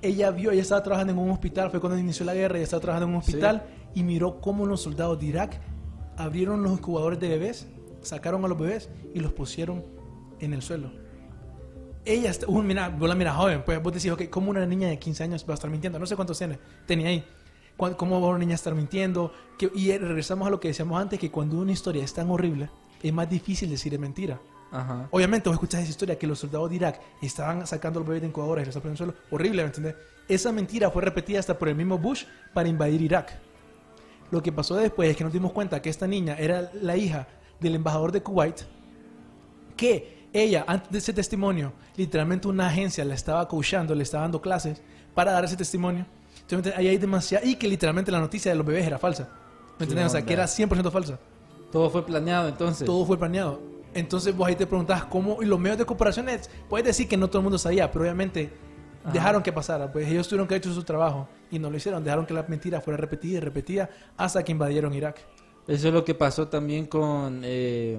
[SPEAKER 4] ella vio, ella estaba trabajando en un hospital, fue cuando inició la guerra, ella estaba trabajando en un hospital y miró cómo los soldados de Irak abrieron los incubadores de bebés, sacaron a los bebés y los pusieron en el suelo. Ella, está, uh, mira, vos la miras joven, pues vos decís, ok, ¿cómo una niña de 15 años va a estar mintiendo? No sé cuántos tiene, tenía ahí. ¿Cómo va una niña a estar mintiendo? Que- y regresamos a lo que decíamos antes, que cuando una historia es tan horrible, es más difícil decir es mentira.
[SPEAKER 3] Ajá.
[SPEAKER 4] Obviamente, vos escuchás esa historia que los soldados de Irak estaban sacando los bebés de incubadoras y los estaban poniendo en el suelo. Horrible, ¿me? Esa mentira fue repetida hasta por el mismo Bush para invadir Irak. Lo que pasó después es que nos dimos cuenta que esta niña era la hija del embajador de Kuwait, que ella, antes de ese testimonio, literalmente una agencia la estaba coachando, le estaba dando clases para dar ese testimonio. Entonces, ahí hay demasiado. Y que literalmente la noticia de los bebés era falsa. ¿Me entiendes? O sea, que era 100% falsa.
[SPEAKER 3] Todo fue planeado entonces.
[SPEAKER 4] Todo fue planeado. Entonces vos ahí te preguntás cómo, y los medios de cooperaciones, puedes decir que no todo el mundo sabía, pero obviamente
[SPEAKER 3] Ajá.
[SPEAKER 4] dejaron que pasara, pues ellos tuvieron que haber hecho su trabajo y no lo hicieron, dejaron que la mentira fuera repetida y repetida hasta que invadieron Irak.
[SPEAKER 3] Eso es lo que pasó también con, eh,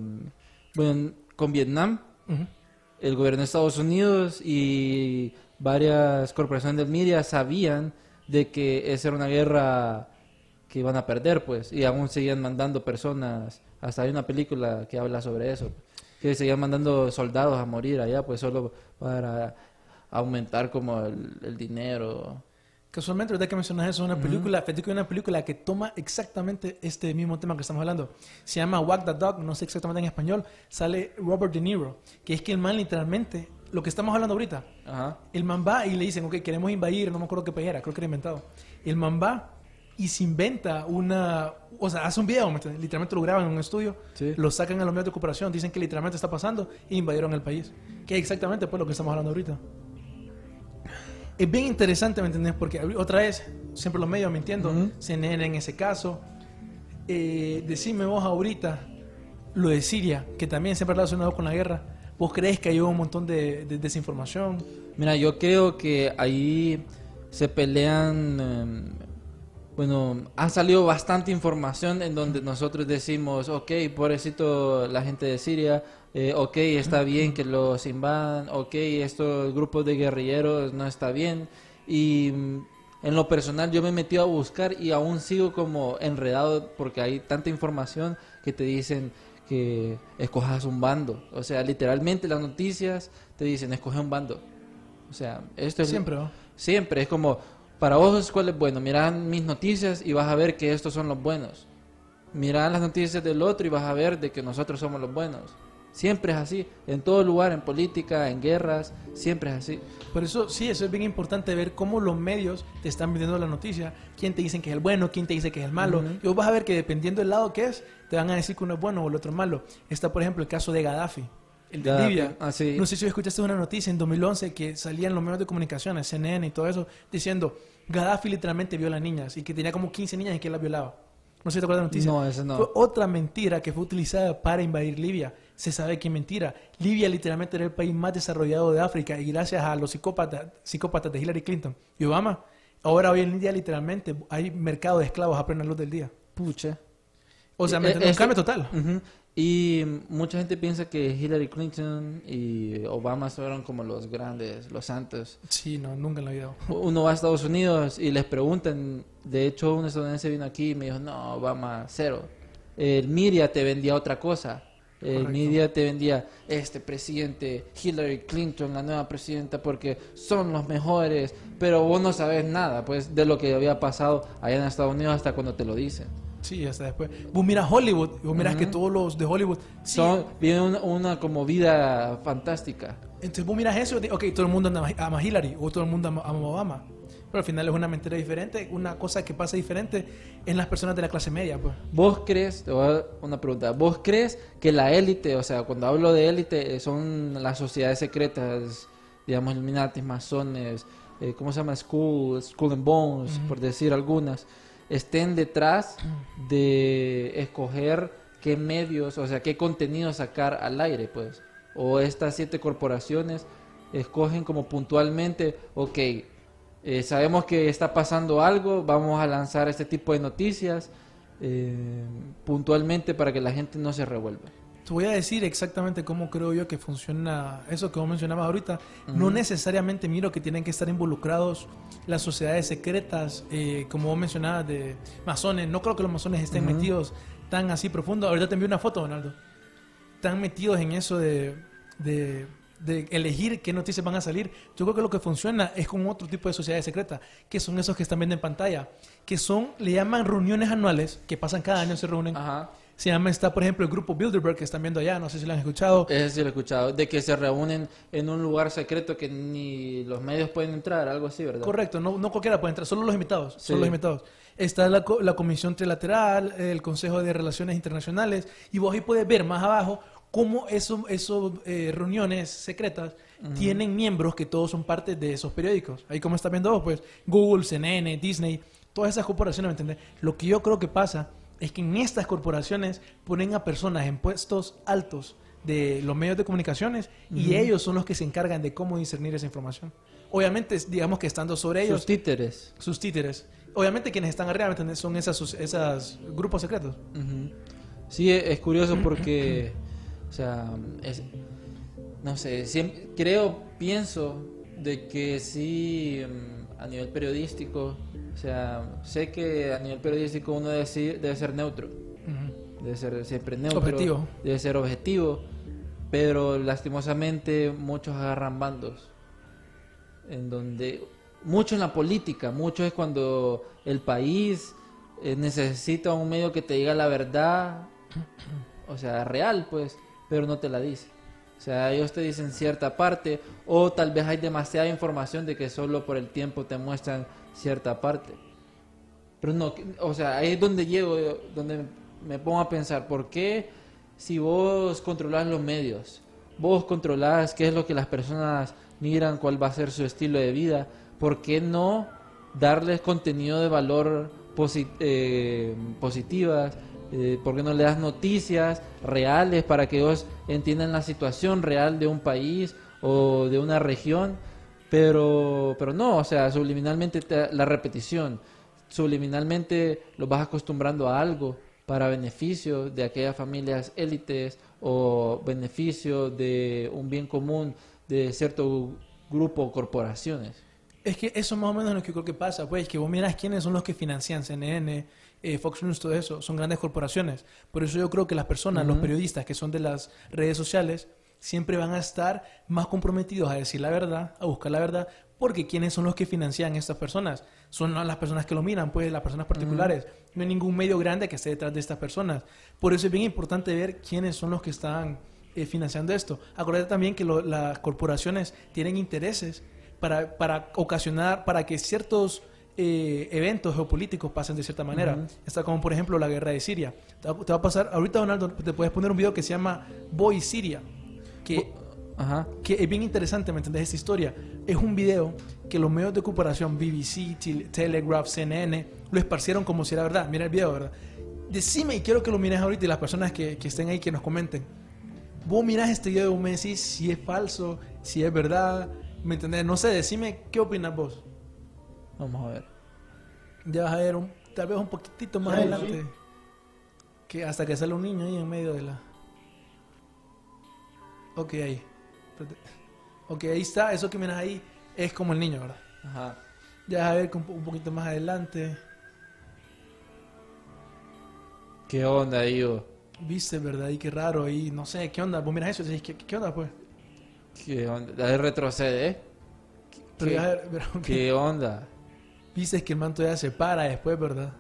[SPEAKER 3] bueno, con Vietnam. El gobierno de Estados Unidos y varias corporaciones del media sabían de que esa era una guerra que iban a perder, pues, y aún seguían mandando personas. Hasta hay una película que habla sobre eso, que seguían mandando soldados a morir allá, pues, solo para aumentar como el, el dinero.
[SPEAKER 4] Casualmente, ahorita que mencionas eso, una película, fíjate que hay una película que toma exactamente este mismo tema que estamos hablando. Se llama Walk the Dog, no sé exactamente en español. Sale Robert De Niro, que es que el man literalmente, lo que estamos hablando ahorita,
[SPEAKER 3] Ajá.
[SPEAKER 4] el man va y le dicen, ok, queremos invadir, no me acuerdo qué país era, creo que era inventado. El man va y se inventa una, o sea, hace un video, literalmente lo graban en un estudio,
[SPEAKER 3] Sí.
[SPEAKER 4] lo sacan a los medios de cooperación, dicen que literalmente está pasando e invadieron el país. Que es exactamente pues lo que estamos hablando ahorita. Es bien interesante, ¿me entendés? Porque otra vez, siempre los medios mintiendo, CNN en ese caso. Eh, decime vos ahorita lo de Siria, que también siempre relacionado con la guerra. ¿Vos crees que hay un montón de, de desinformación?
[SPEAKER 3] Mira, yo creo que ahí se pelean. Bueno, ha salido bastante información en donde nosotros decimos, ok, pobrecito la gente de Siria, eh, ok, está bien que los invadan, ok, estos grupos de guerrilleros no está bien. Y mm, en lo personal yo me he metido a buscar y aún sigo como enredado porque hay tanta información que te dicen que escojas un bando. O sea, literalmente las noticias te dicen, escoge un bando. O sea, esto es...
[SPEAKER 4] Siempre, ¿no?
[SPEAKER 3] Siempre, es como, para vos, ¿cuál es bueno? Mira mis noticias y vas a ver que estos son los buenos. Mira las noticias del otro y vas a ver de que nosotros somos los buenos. Siempre es así, en todo lugar, en política, en guerras, siempre es así.
[SPEAKER 4] Por eso, sí, eso es bien importante ver cómo los medios te están vendiendo la noticia, quién te dicen que es el bueno, quién te dice que es el malo.
[SPEAKER 3] Ujú.
[SPEAKER 4] Y vos vas a ver que dependiendo del lado que es, te van a decir que uno es bueno o el otro es malo. Está, por ejemplo, el caso de Gaddafi, el de
[SPEAKER 3] Gaddafi,
[SPEAKER 4] Libia.
[SPEAKER 3] ah, sí.
[SPEAKER 4] No sé si escuchaste una noticia en 2011 que salían los medios de comunicaciones, CNN y todo eso, diciendo Gaddafi literalmente viola niñas y que tenía como 15 niñas y que las violaba. No sé si te acuerdas de la noticia.
[SPEAKER 3] No, eso no.
[SPEAKER 4] Fue otra mentira que fue utilizada para invadir Libia. Se sabe que es mentira. Libia literalmente era el país más desarrollado de África y gracias a los psicópatas, psicópatas de Hillary Clinton y Obama, ahora hoy en día literalmente hay mercado de esclavos a plena luz del día.
[SPEAKER 3] Pucha.
[SPEAKER 4] O sea,
[SPEAKER 3] Eh,
[SPEAKER 4] un
[SPEAKER 3] eso-
[SPEAKER 4] cambio total.
[SPEAKER 3] Y mucha gente piensa que Hillary Clinton y Obama fueron como los grandes, los santos.
[SPEAKER 4] Sí, no, nunca en la vida.
[SPEAKER 3] Uno va a Estados Unidos y les preguntan, de hecho un estadounidense vino aquí y me dijo, no, Obama, cero. El media te vendía otra cosa. El
[SPEAKER 4] Correcto.
[SPEAKER 3] media te vendía este presidente, Hillary Clinton, la nueva presidenta, porque son los mejores, pero vos no sabes nada, pues, de lo que había pasado allá en Estados Unidos hasta cuando te lo dicen.
[SPEAKER 4] Sí, hasta después. Vos miras Hollywood, vos miras
[SPEAKER 3] Ujú.
[SPEAKER 4] que todos los de Hollywood
[SPEAKER 3] Son, viven una, una como vida fantástica.
[SPEAKER 4] Entonces vos miras eso ok, todo el mundo ama a Hillary o todo el mundo ama a Obama. Pero al final es una mentira diferente, una cosa que pasa diferente en las personas de la clase media, pues.
[SPEAKER 3] ¿Vos crees, te voy a dar una pregunta, ¿vos crees que la élite, o sea, cuando hablo de élite, eh, son las sociedades secretas, digamos, Illuminati, masones, eh, ¿cómo se llama? School, School and Bones, por decir algunas, estén detrás de escoger qué medios, o sea, qué contenido sacar al aire, pues? O estas siete corporaciones escogen como puntualmente, ok, eh, sabemos que está pasando algo, vamos a lanzar este tipo de noticias eh, puntualmente para que la gente no se revuelva.
[SPEAKER 4] Te voy a decir exactamente cómo creo yo que funciona eso que vos mencionabas ahorita. No
[SPEAKER 3] Ujú.
[SPEAKER 4] necesariamente miro que tienen que estar involucrados las sociedades secretas, eh, como vos mencionabas, de masones. No creo que los masones estén
[SPEAKER 3] Ujú.
[SPEAKER 4] metidos tan así profundo. Ahorita te envié una foto, Donaldo. Tan metidos en eso de, de, de elegir qué noticias van a salir. Yo creo que lo que funciona es con otro tipo de sociedades secretas, que son esos que están viendo en pantalla, que son, le llaman reuniones anuales, que pasan cada año, se reúnen.
[SPEAKER 3] Ajá.
[SPEAKER 4] Se llama, está por ejemplo el grupo Bilderberg que están viendo allá, no sé si lo han escuchado.
[SPEAKER 3] Ese sí lo he escuchado, de que se reúnen en un lugar secreto que ni los medios pueden entrar, algo así, ¿verdad?
[SPEAKER 4] Correcto, no, no cualquiera puede entrar, solo los invitados.
[SPEAKER 3] Sí.
[SPEAKER 4] Solo los invitados. Está la, la Comisión Trilateral, el Consejo de Relaciones Internacionales, y vos ahí puedes ver más abajo cómo esos esos, eh, reuniones secretas tienen miembros que todos son parte de esos periódicos. Ahí como están viendo vos, pues Google, CNN, Disney, todas esas corporaciones, ¿me entendés? Lo que yo creo que pasa es que en estas corporaciones ponen a personas en puestos altos de los medios de comunicaciones y ellos son los que se encargan de cómo discernir esa información. Obviamente, digamos que estando sobre ellos,
[SPEAKER 3] Sus títeres.
[SPEAKER 4] sus títeres. Obviamente quienes están arriba son esas, esas grupos secretos.
[SPEAKER 3] Sí, e- es curioso porque, o sea, es- no sé, siempre, creo, pienso de que sí, mm, a nivel periodístico, o sea, sé que a nivel periodístico uno debe, ser- debe ser neutro, debe ser siempre neutro,
[SPEAKER 4] Objetivo.
[SPEAKER 3] debe ser objetivo, pero lastimosamente muchos agarran bandos, en donde, mucho en la política, mucho es cuando el país eh, necesita un medio que te diga la verdad, o sea, real, pues, pero no te la dice. O sea, ellos te dicen cierta parte, o tal vez hay demasiada información de que solo por el tiempo te muestran cierta parte. Pero no, o sea, ahí es donde llego, donde me pongo a pensar, ¿por qué si vos controlás los medios, vos controlás qué es lo que las personas miran, cuál va a ser su estilo de vida, ¿por qué no darles contenido de valor posi- eh, positivas? Eh, ¿Por qué no le das noticias reales para que ellos entiendan la situación real de un país o de una región? Pero, pero no, o sea, subliminalmente te- la repetición, subliminalmente los vas acostumbrando a algo para beneficio de aquellas familias élites o beneficio de un bien común de cierto grupo o corporaciones.
[SPEAKER 4] Es que eso más o menos es lo que creo que pasa, pues, que vos miras quiénes son los que financian CNN, eh, Fox News, todo eso, son grandes corporaciones. Por eso yo creo que las personas, los periodistas que son de las redes sociales, siempre van a estar más comprometidos a decir la verdad, a buscar la verdad, porque quiénes son los que financian a estas personas. Son las personas que lo miran, pues, las personas particulares. No hay ningún medio grande que esté detrás de estas personas. Por eso es bien importante ver quiénes son los que están eh, financiando esto. Acuérdate también que lo- las corporaciones tienen intereses para, para ocasionar, para que ciertos eh, eventos geopolíticos pasen de cierta manera. Está como por ejemplo la guerra de Siria. Te va, te va a pasar, ahorita Donaldo, te puedes poner un video que se llama Boy Siria, que,
[SPEAKER 3] Ajá.
[SPEAKER 4] que es bien interesante, ¿me entendés? Esta historia. Es un video que los medios de cooperación, BBC, Tel- Telegraph, CNN, lo esparcieron como si era verdad. Mira el video, ¿verdad? Decime, y quiero que lo mires ahorita y las personas que, que estén ahí que nos comenten. Vos mirás este video y vos me decís si es falso, si es verdad, ¿me entendés? No sé, decime qué opinas vos.
[SPEAKER 3] Vamos a ver.
[SPEAKER 4] Ya vas a ver un- tal vez un poquitito más
[SPEAKER 3] Sí,
[SPEAKER 4] adelante. Que hasta que sale un niño ahí en medio de la. Ok, ahí. Ok, ahí está. Eso que miras ahí es como el niño, ¿verdad?
[SPEAKER 3] Ajá.
[SPEAKER 4] Ya vas a ver un, po- un poquito más adelante.
[SPEAKER 3] ¿Qué onda, Ivo?
[SPEAKER 4] Viste, ¿verdad? Y qué raro. Y no sé, ¿qué onda? Vos miras eso y decís, ¿qué, qué onda, pues?
[SPEAKER 3] ¿Qué onda? Ahí retrocede, ¿eh?
[SPEAKER 4] Pero
[SPEAKER 3] ¿Qué,
[SPEAKER 4] pero,
[SPEAKER 3] qué onda?
[SPEAKER 4] Viste que el manto ya se para después, ¿verdad?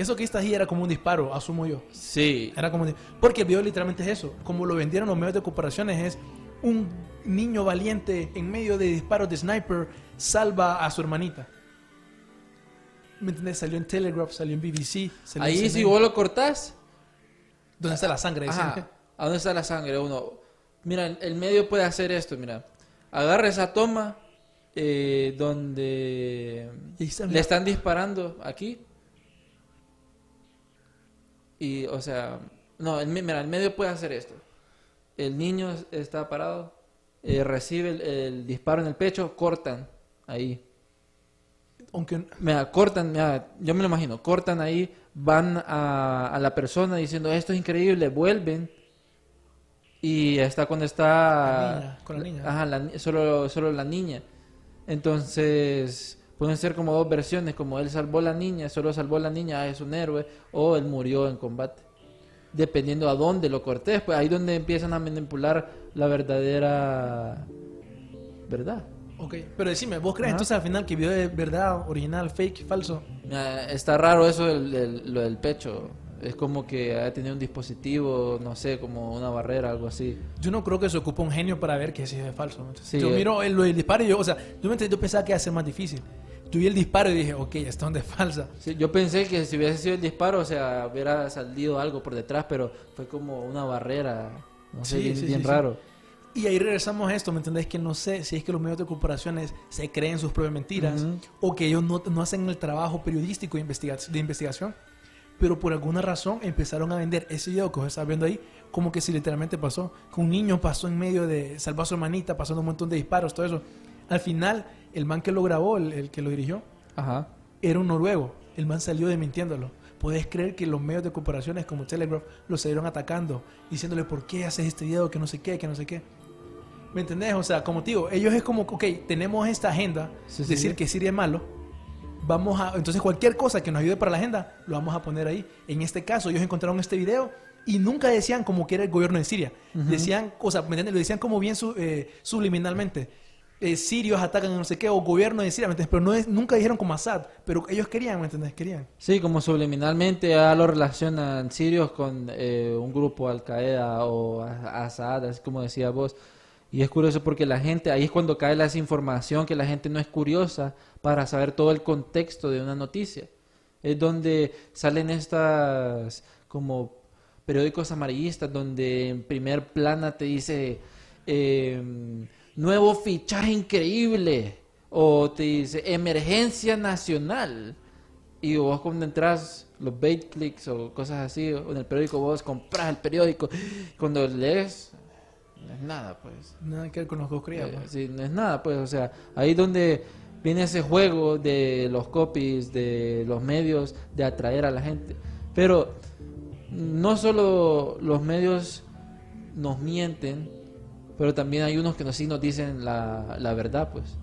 [SPEAKER 4] Eso que está ahí era como un disparo, asumo yo.
[SPEAKER 3] Sí.
[SPEAKER 4] Era como un Porque el video literalmente es eso. Como lo vendieron los medios de cooperaciones, es un niño valiente en medio de disparos de sniper salva a su hermanita. ¿Me entiendes? Salió en Telegraph, salió en BBC. Salió en
[SPEAKER 3] Ahí si
[SPEAKER 4] CNN.
[SPEAKER 3] vos lo cortás,
[SPEAKER 4] ¿Dónde está la sangre?
[SPEAKER 3] Ajá. ¿A dónde está la sangre? Uno, mira, el- medio puede hacer esto, mira. Agarra esa toma eh, donde le están disparando aquí. Y, o sea, no, el, mira, el medio puede hacer esto. El niño está parado, eh, recibe el, el disparo en el pecho, cortan ahí.
[SPEAKER 4] Aunque
[SPEAKER 3] Mira, cortan, mira, yo me lo imagino, cortan ahí, van a, a la persona diciendo esto es increíble, vuelven y está cuando está
[SPEAKER 4] La niña, con la niña.
[SPEAKER 3] Ajá, la solo, solo la niña. Entonces, pueden ser como dos versiones, como él salvó a la niña, solo salvó a la niña, ah, es un héroe, o él murió en combate. Dependiendo a dónde lo cortes, pues ahí donde empiezan a manipular la verdadera verdad.
[SPEAKER 4] Ok, pero decime, ¿vos crees
[SPEAKER 3] Ajá.
[SPEAKER 4] entonces al final que el video es verdad, original, fake, falso?
[SPEAKER 3] Mira, está raro eso del, del- lo del pecho. Es como que ha tenido un dispositivo, no sé, como una barrera, algo así.
[SPEAKER 4] Yo no creo que se ocupa un genio para ver que si es falso. ¿no?
[SPEAKER 3] Sí,
[SPEAKER 4] yo
[SPEAKER 3] eh.
[SPEAKER 4] miro el, del disparo y yo, o sea, yo, me, yo pensaba que iba a ser más difícil. Vi el disparo y dije, ok, ¿esta dónde es falsa?
[SPEAKER 3] Sí, yo pensé que si hubiese sido el disparo, o sea, hubiera salido algo por detrás, pero fue como una barrera, no sé,
[SPEAKER 4] Sí,
[SPEAKER 3] bien,
[SPEAKER 4] sí,
[SPEAKER 3] bien raro.
[SPEAKER 4] Y ahí regresamos a esto, ¿me entendés? Que no sé si es que los medios de corporaciones se creen sus propias mentiras
[SPEAKER 3] Ujú.
[SPEAKER 4] o que ellos no, no hacen el trabajo periodístico de, investiga- de investigación, pero por alguna razón empezaron a vender ese video que vos estás viendo ahí como que si literalmente pasó, que un niño pasó en medio de, salvó a su hermanita, pasando un montón de disparos, todo eso. Al final, el man que lo grabó, el, el que lo dirigió,
[SPEAKER 3] Ajá.
[SPEAKER 4] era un noruego. El man salió desmintiéndolo. Puedes creer que los medios de corporaciones como Telegraph lo salieron atacando, diciéndole por qué haces este video, que no sé qué, que no sé qué. ¿Me entendés? O sea, como te digo, ellos es como, ok, tenemos esta agenda,
[SPEAKER 3] Sí, sí,
[SPEAKER 4] decir
[SPEAKER 3] sí.
[SPEAKER 4] que Siria es malo, vamos a, entonces cualquier cosa que nos ayude para la agenda, lo vamos a poner ahí. En este caso, ellos encontraron este video y nunca decían como que era el gobierno de Siria.
[SPEAKER 3] Ujú.
[SPEAKER 4] Decían, o sea, ¿me entiendes? Lo decían como bien su- eh, subliminalmente. Eh, sirios atacan no sé qué, o gobierno de Siria. Pero no es, nunca dijeron como Assad, pero ellos querían, ¿me entiendes? Querían.
[SPEAKER 3] Sí, como subliminalmente ya lo relacionan sirios con eh, un grupo Al Qaeda o Assad, así como decía vos. Y es curioso porque la gente, ahí es cuando cae la desinformación, que la gente no es curiosa para saber todo el contexto de una noticia. Es donde salen estas como periódicos amarillistas donde en primer plana te dice eh, nuevo fichaje increíble. O te dice emergencia nacional. Y vos cuando entras los bait clicks o cosas así o en el periódico vos compras el periódico. Cuando lees no es nada pues.
[SPEAKER 4] Nada que ver con los dos
[SPEAKER 3] eh,
[SPEAKER 4] pues.
[SPEAKER 3] sí, no es nada, pues, o sea, ahí donde viene ese juego de los copies, de los medios, de atraer a la gente. Pero no solo los medios nos mienten, pero también hay unos que nos, sí nos dicen la, la verdad, pues.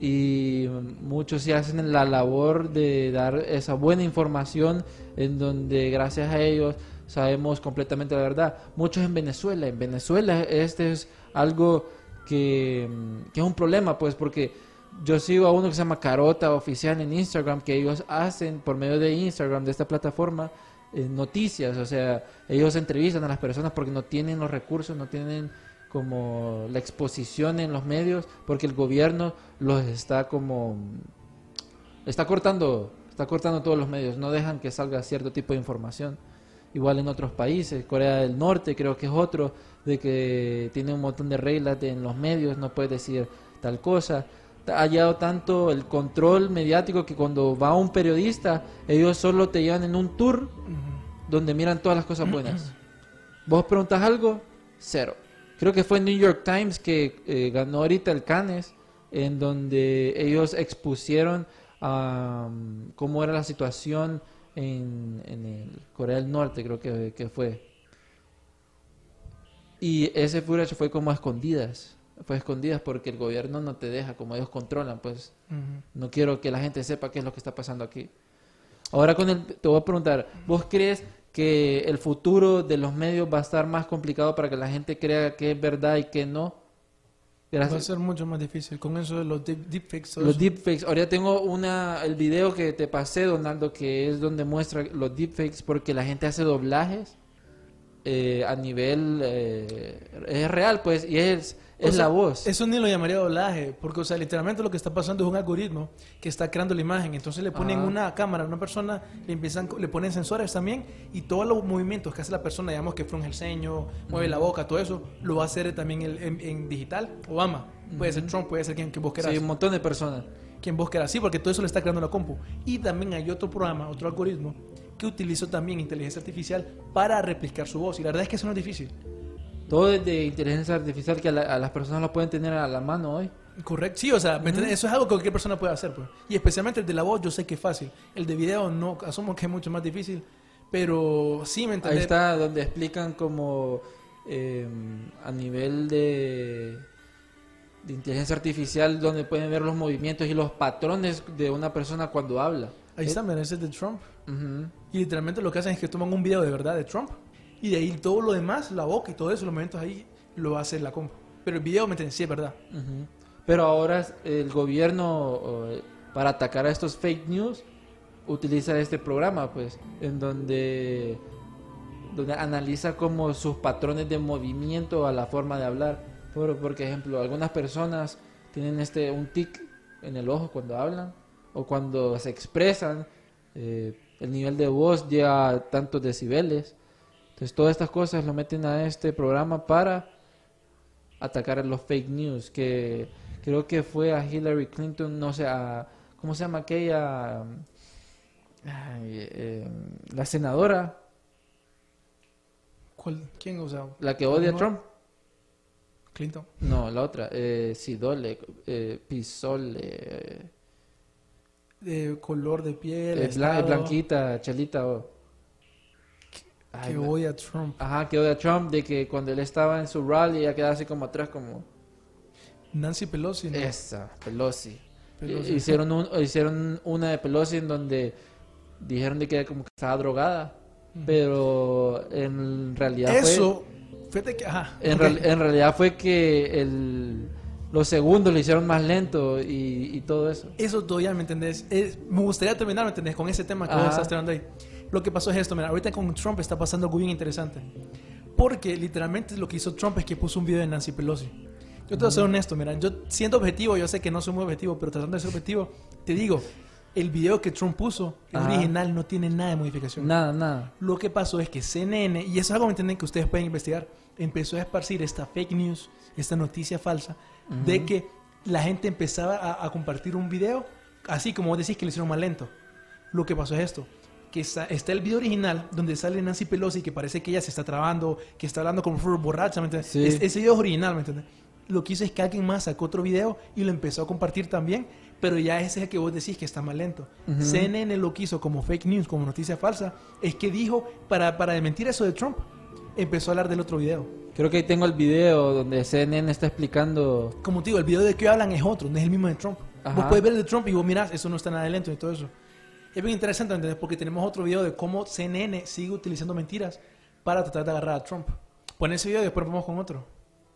[SPEAKER 3] Y muchos sí hacen la labor de dar esa buena información en donde gracias a ellos sabemos completamente la verdad. Muchos en Venezuela, en Venezuela este es algo que, que es un problema, pues porque yo sigo a uno que se llama Carota Oficial en Instagram, que ellos hacen por medio de Instagram, de esta plataforma, eh, noticias, o sea, ellos entrevistan a las personas porque no tienen los recursos, no tienen como la exposición en los medios, porque el gobierno los está como está cortando, está cortando todos los medios, no dejan que salga cierto tipo de información. Igual en otros países, Corea del Norte creo que es otro, de que tiene un montón de reglas de- en los medios, no puedes decir tal cosa. Ha hallado tanto el control mediático que cuando va un periodista, ellos solo te llevan en un tour donde miran todas las cosas buenas. Vos preguntas algo, cero. Creo que fue New York Times que eh, ganó ahorita el Cannes, en donde ellos expusieron am, cómo era la situación en, en el Corea del Norte, creo que, que fue. Y ese footage fue como a escondidas. Fue a escondidas porque el gobierno no te deja, como ellos controlan, pues no quiero que la gente sepa qué es lo que está pasando aquí. Ahora con el, te voy a preguntar, ¿vos crees que el futuro de los medios va a estar más complicado para que la gente crea que es verdad y que no?
[SPEAKER 4] Va a ser mucho más difícil con eso de los deep, deepfakes.
[SPEAKER 3] Los deepfakes. Ahora tengo una, el video que te pasé, Donaldo, que es donde muestra los deepfakes porque la gente hace doblajes eh, a nivel... eh, es real, pues, y es, es
[SPEAKER 4] sea,
[SPEAKER 3] la voz.
[SPEAKER 4] Eso ni lo llamaría doblaje, porque, o sea, literalmente lo que está pasando es un algoritmo que está creando la imagen. Entonces le ponen
[SPEAKER 3] Ajá.
[SPEAKER 4] una cámara a una persona, le empiezan, le ponen sensores también, y todos los movimientos que hace la persona, digamos que frunge el ceño, mueve la boca, todo eso, lo va a hacer también el- en, en digital. Obama, puede ser Trump, puede ser quien, quien vos quieras.
[SPEAKER 3] Sí, un montón de personas.
[SPEAKER 4] quien vos quieras, sí, porque todo eso le está creando la compu. Y también hay otro programa, otro algoritmo, que utilizó también inteligencia artificial para replicar su voz. Y la verdad es que eso no es difícil.
[SPEAKER 3] Todo es de inteligencia artificial que a, la- a las personas lo pueden tener a la mano hoy.
[SPEAKER 4] Correcto, sí, o sea, ¿me eso es algo que cualquier persona puede hacer, pues. Y especialmente el de la voz, yo sé que es fácil. El de video, no, asumo que es mucho más difícil. Pero sí, ¿me
[SPEAKER 3] Ahí
[SPEAKER 4] entiendes?
[SPEAKER 3] está donde explican como eh, a nivel de, de inteligencia artificial donde pueden ver los movimientos y los patrones de una persona cuando habla.
[SPEAKER 4] Ahí está, mira, ese es de Trump.
[SPEAKER 3] Ujú.
[SPEAKER 4] Y literalmente lo que hacen es que toman un video de verdad de Trump. Y de ahí todo lo demás, la boca y todo eso, los movimientos ahí, lo hace la compu. Pero el video, ¿me entiendes? Sí, es verdad.
[SPEAKER 3] Ujú. Pero ahora el gobierno eh, para atacar a estos fake news utiliza este programa, pues, en donde donde analiza como sus patrones de movimiento a la forma de hablar. Por, por ejemplo, algunas personas tienen este un tic en el ojo cuando hablan o cuando se expresan. eh, el nivel de voz llega a tantos decibeles. Entonces, todas estas cosas lo meten a este programa para atacar a los fake news. Que creo que fue a Hillary Clinton, no sé, a, ¿cómo se llama aquella? Ay, eh, la senadora,
[SPEAKER 4] ¿Cuál- ¿Quién? O sea,
[SPEAKER 3] la que odia a. Trump.
[SPEAKER 4] Clinton.
[SPEAKER 3] No, la otra, eh, Sidole, eh, Pisole,
[SPEAKER 4] De color de piel. estado,
[SPEAKER 3] Blanquita, Chelita. o- Ay,
[SPEAKER 4] Que odia a Trump.
[SPEAKER 3] Ajá, que odia a Trump, de que cuando él estaba en su rally, ella quedaba así como atrás, como...
[SPEAKER 4] Nancy Pelosi. ¿no?
[SPEAKER 3] Esa, Pelosi.
[SPEAKER 4] Pelosi.
[SPEAKER 3] Hicieron, un, hicieron una de Pelosi en donde dijeron de que como que estaba drogada, pero en realidad
[SPEAKER 4] Eso, fíjate que, ajá.
[SPEAKER 3] fue... En,
[SPEAKER 4] ok.
[SPEAKER 3] real- en realidad fue que el, los segundos lo hicieron más lento y, y todo eso.
[SPEAKER 4] Eso todavía, ¿me entendés? Es- me gustaría terminar, ¿me entendés? Con ese tema que vos
[SPEAKER 3] Ajá.
[SPEAKER 4] estás tirando ahí. Lo que pasó es esto, mira, ahorita con Trump está pasando algo bien interesante. Porque literalmente lo que hizo Trump es que puso un video de Nancy Pelosi. Yo te voy a ser honesto, mira, yo siendo objetivo, yo sé que no soy muy objetivo, pero tratando de ser objetivo, te digo, el video que Trump puso, el
[SPEAKER 3] Ajá.
[SPEAKER 4] original, no tiene nada de modificación.
[SPEAKER 3] Nada, nada.
[SPEAKER 4] Lo que pasó es que CNN, y eso es algo ¿me entienden? que ustedes pueden investigar, empezó a esparcir esta fake news, esta noticia falsa, de
[SPEAKER 3] Ujú.
[SPEAKER 4] que la gente empezaba a, a compartir un video, así como vos decís que lo hicieron más lento. Lo que pasó es esto, que está, está el video original donde sale Nancy Pelosi, que parece que ella se está trabando, que está hablando como borracha, ¿me entiendes?
[SPEAKER 3] Sí.
[SPEAKER 4] Es- ese video es original, ¿me entiendes? Lo que hizo es que alguien más sacó otro video y lo empezó a compartir también, pero ya ese es el que vos decís que está más lento.
[SPEAKER 3] Ujú.
[SPEAKER 4] CNN lo que hizo como fake news, como noticia falsa, es que dijo, para, para desmentir eso de Trump, empezó a hablar del otro video.
[SPEAKER 3] Creo que ahí tengo el video donde CNN está explicando...
[SPEAKER 4] Como te digo, el video de que hablan es otro, no es el mismo de Trump.
[SPEAKER 3] Ajá.
[SPEAKER 4] Vos puedes ver el de Trump y vos mirás, eso no está nada lento y todo eso. Es bien interesante, ¿entendés? Porque tenemos otro video de cómo CNN sigue utilizando mentiras para tratar de agarrar a Trump. Pon ese video y después vamos con otro.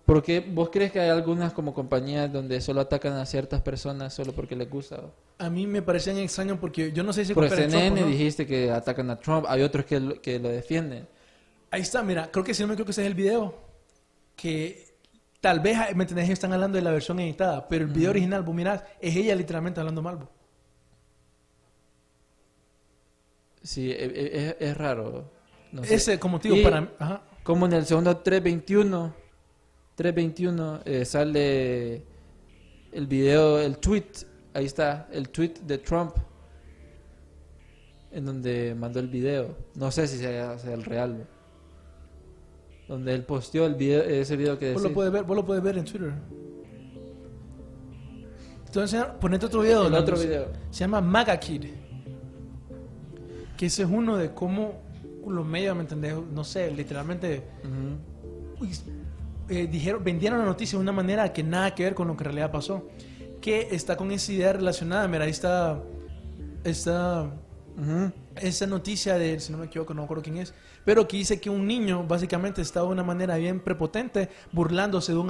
[SPEAKER 3] Porque vos crees que hay algunas como compañías donde solo atacan a ciertas personas solo porque les gusta.
[SPEAKER 4] A mí me parecían extraños porque yo no sé si
[SPEAKER 3] Por
[SPEAKER 4] compara Trump
[SPEAKER 3] CNN
[SPEAKER 4] no.
[SPEAKER 3] dijiste que atacan a Trump, hay otros que lo, que lo defienden.
[SPEAKER 4] Ahí está, mira, creo que si no me creo que ese es el video. Que tal vez, ¿me entendés? Están hablando de la versión editada, pero el video original, vos mirás, es ella literalmente hablando mal. vos.
[SPEAKER 3] Sí, e- e- es, es raro. No sé.
[SPEAKER 4] Ese, como te digo,
[SPEAKER 3] Y
[SPEAKER 4] para ajá.
[SPEAKER 3] Como en el segundo 321, 321 eh, sale el video, el tweet, ahí está, el tweet de Trump, en donde mandó el video. No sé si sea, sea el real. Donde él posteó el video, ese video que
[SPEAKER 4] Vos
[SPEAKER 3] decía.
[SPEAKER 4] lo puedes ver, vos lo puedes ver en Twitter. Enseñar, ponete otro video.
[SPEAKER 3] El otro video.
[SPEAKER 4] Se llama Maga Kid. Que ese es uno de cómo los medios, ¿me entendés? No sé, literalmente uy, eh, dijeron, vendieron la noticia de una manera que nada que ver con lo que en realidad pasó. Que está con esa idea relacionada. Mira, ahí está. Está. Esa noticia de, si no me equivoco, no me acuerdo quién es, pero que dice que un niño básicamente estaba de una manera bien prepotente burlándose de un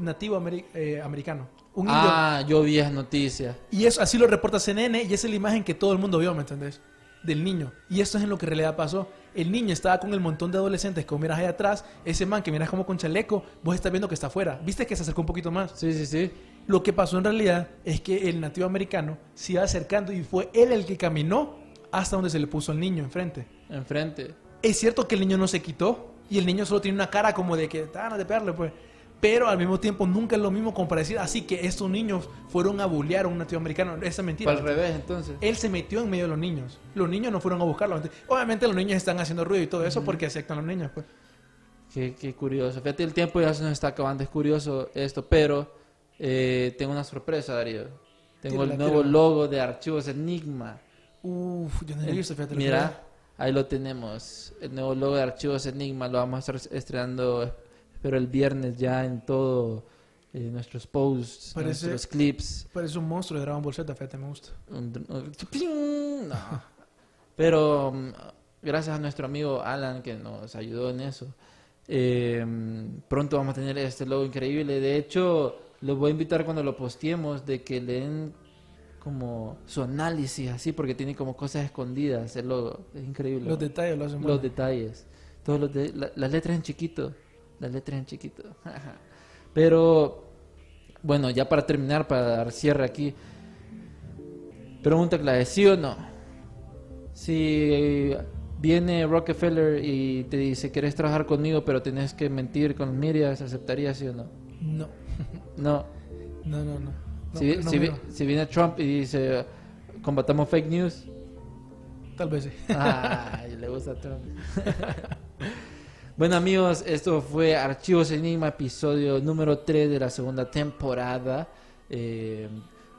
[SPEAKER 4] nativo ameri- eh, americano. Un indio.
[SPEAKER 3] Ah, yo vi esa noticia.
[SPEAKER 4] Y eso así lo reporta CNN y esa es la imagen que todo el mundo vio, ¿me entendés? Del niño. Y esto es en lo que en realidad pasó. El niño estaba con el montón de adolescentes que vos miras ahí atrás. Ese man que miras como con chaleco, vos estás viendo que está afuera. ¿Viste que se acercó un poquito más?
[SPEAKER 3] Sí, sí, sí.
[SPEAKER 4] Lo que pasó en realidad es que el nativo americano se iba acercando y fue él el que caminó hasta donde se le puso el niño enfrente.
[SPEAKER 3] Enfrente.
[SPEAKER 4] Es cierto que el niño no se quitó y el niño solo tiene una cara como de que ganas de pegarle, pues. Pero al mismo tiempo nunca es lo mismo como para decir así que estos niños fueron a bullear a un nativo americano. Esa es mentira.
[SPEAKER 3] Al revés, entonces.
[SPEAKER 4] Él se metió en medio de los niños. Los niños no fueron a buscarlo. Obviamente los niños están haciendo ruido y todo eso porque aceptan a los niños, pues.
[SPEAKER 3] Qué, qué curioso. Fíjate, el tiempo ya se nos está acabando. Es curioso esto, pero eh, tengo una sorpresa, Darío. Tengo
[SPEAKER 4] Tírala,
[SPEAKER 3] el nuevo
[SPEAKER 4] tírala.
[SPEAKER 3] logo de Archivos Enigma.
[SPEAKER 4] Uf, yo no he visto, fíjate.
[SPEAKER 3] Mira, ahí lo tenemos. El nuevo logo de Archivos Enigma lo vamos a estar estrenando, espero el viernes ya en todo eh, nuestros posts,
[SPEAKER 4] Parece-
[SPEAKER 3] nuestros clips.
[SPEAKER 4] Parece un monstruo de Dragon Ball Z, fíjate, me gusta.
[SPEAKER 3] No. Pero mm, gracias a nuestro amigo Alan que nos ayudó en eso. eh, pronto vamos a tener este logo increíble. De hecho, los voy a invitar cuando lo posteemos de que le den como su análisis así porque tiene como cosas escondidas el logo. Es increíble.
[SPEAKER 4] Los detalles lo hacen
[SPEAKER 3] Los
[SPEAKER 4] bueno.
[SPEAKER 3] detalles. Todos los de- la- las letras en chiquito. Las letras en chiquito. Pero bueno, ya para terminar, para dar cierre aquí. Pregunta clave, ¿sí o no? Si viene Rockefeller y te dice, ¿quieres trabajar conmigo pero tenés que mentir con Mirias, ¿aceptarías sí o no?
[SPEAKER 4] No.
[SPEAKER 3] No.
[SPEAKER 4] No, no, no. No,
[SPEAKER 3] si,
[SPEAKER 4] no
[SPEAKER 3] si
[SPEAKER 4] creo.
[SPEAKER 3] si viene Trump y dice, combatamos fake news.
[SPEAKER 4] Tal vez sí.
[SPEAKER 3] Ay, le gusta a Trump. bueno amigos, esto fue Archivos Enigma, episodio número 3 de la segunda temporada. Eh,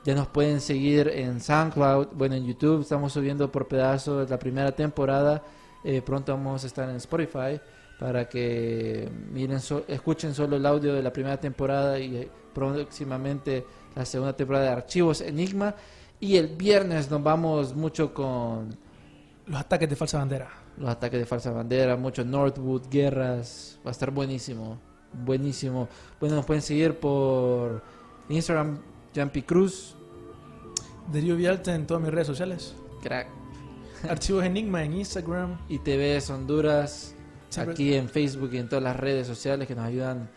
[SPEAKER 3] ya nos pueden seguir en SoundCloud, bueno en YouTube, estamos subiendo por pedazos la primera temporada. Eh, pronto vamos a estar en Spotify. para que miren so- escuchen solo el audio de la primera temporada y eh, próximamente la segunda temporada de Archivos Enigma. Y el viernes nos vamos mucho con
[SPEAKER 4] Los ataques de falsa bandera.
[SPEAKER 3] Los ataques de falsa bandera, mucho Northwood, guerras. Va a estar buenísimo. Buenísimo. Bueno, nos pueden seguir por Instagram, Jumpy Cruz.
[SPEAKER 4] Darío Vialta en todas mis redes sociales.
[SPEAKER 3] Crack.
[SPEAKER 4] Archivos Enigma en Instagram.
[SPEAKER 3] Y TVS Honduras.
[SPEAKER 4] Siempre-
[SPEAKER 3] Aquí en Facebook y en todas las redes sociales que nos ayudan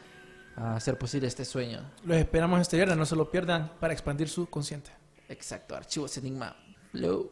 [SPEAKER 3] a hacer posible este sueño.
[SPEAKER 4] Los esperamos este viernes, no se lo pierdan para expandir su consciente.
[SPEAKER 3] Exacto, Archivos Enigma. Flow.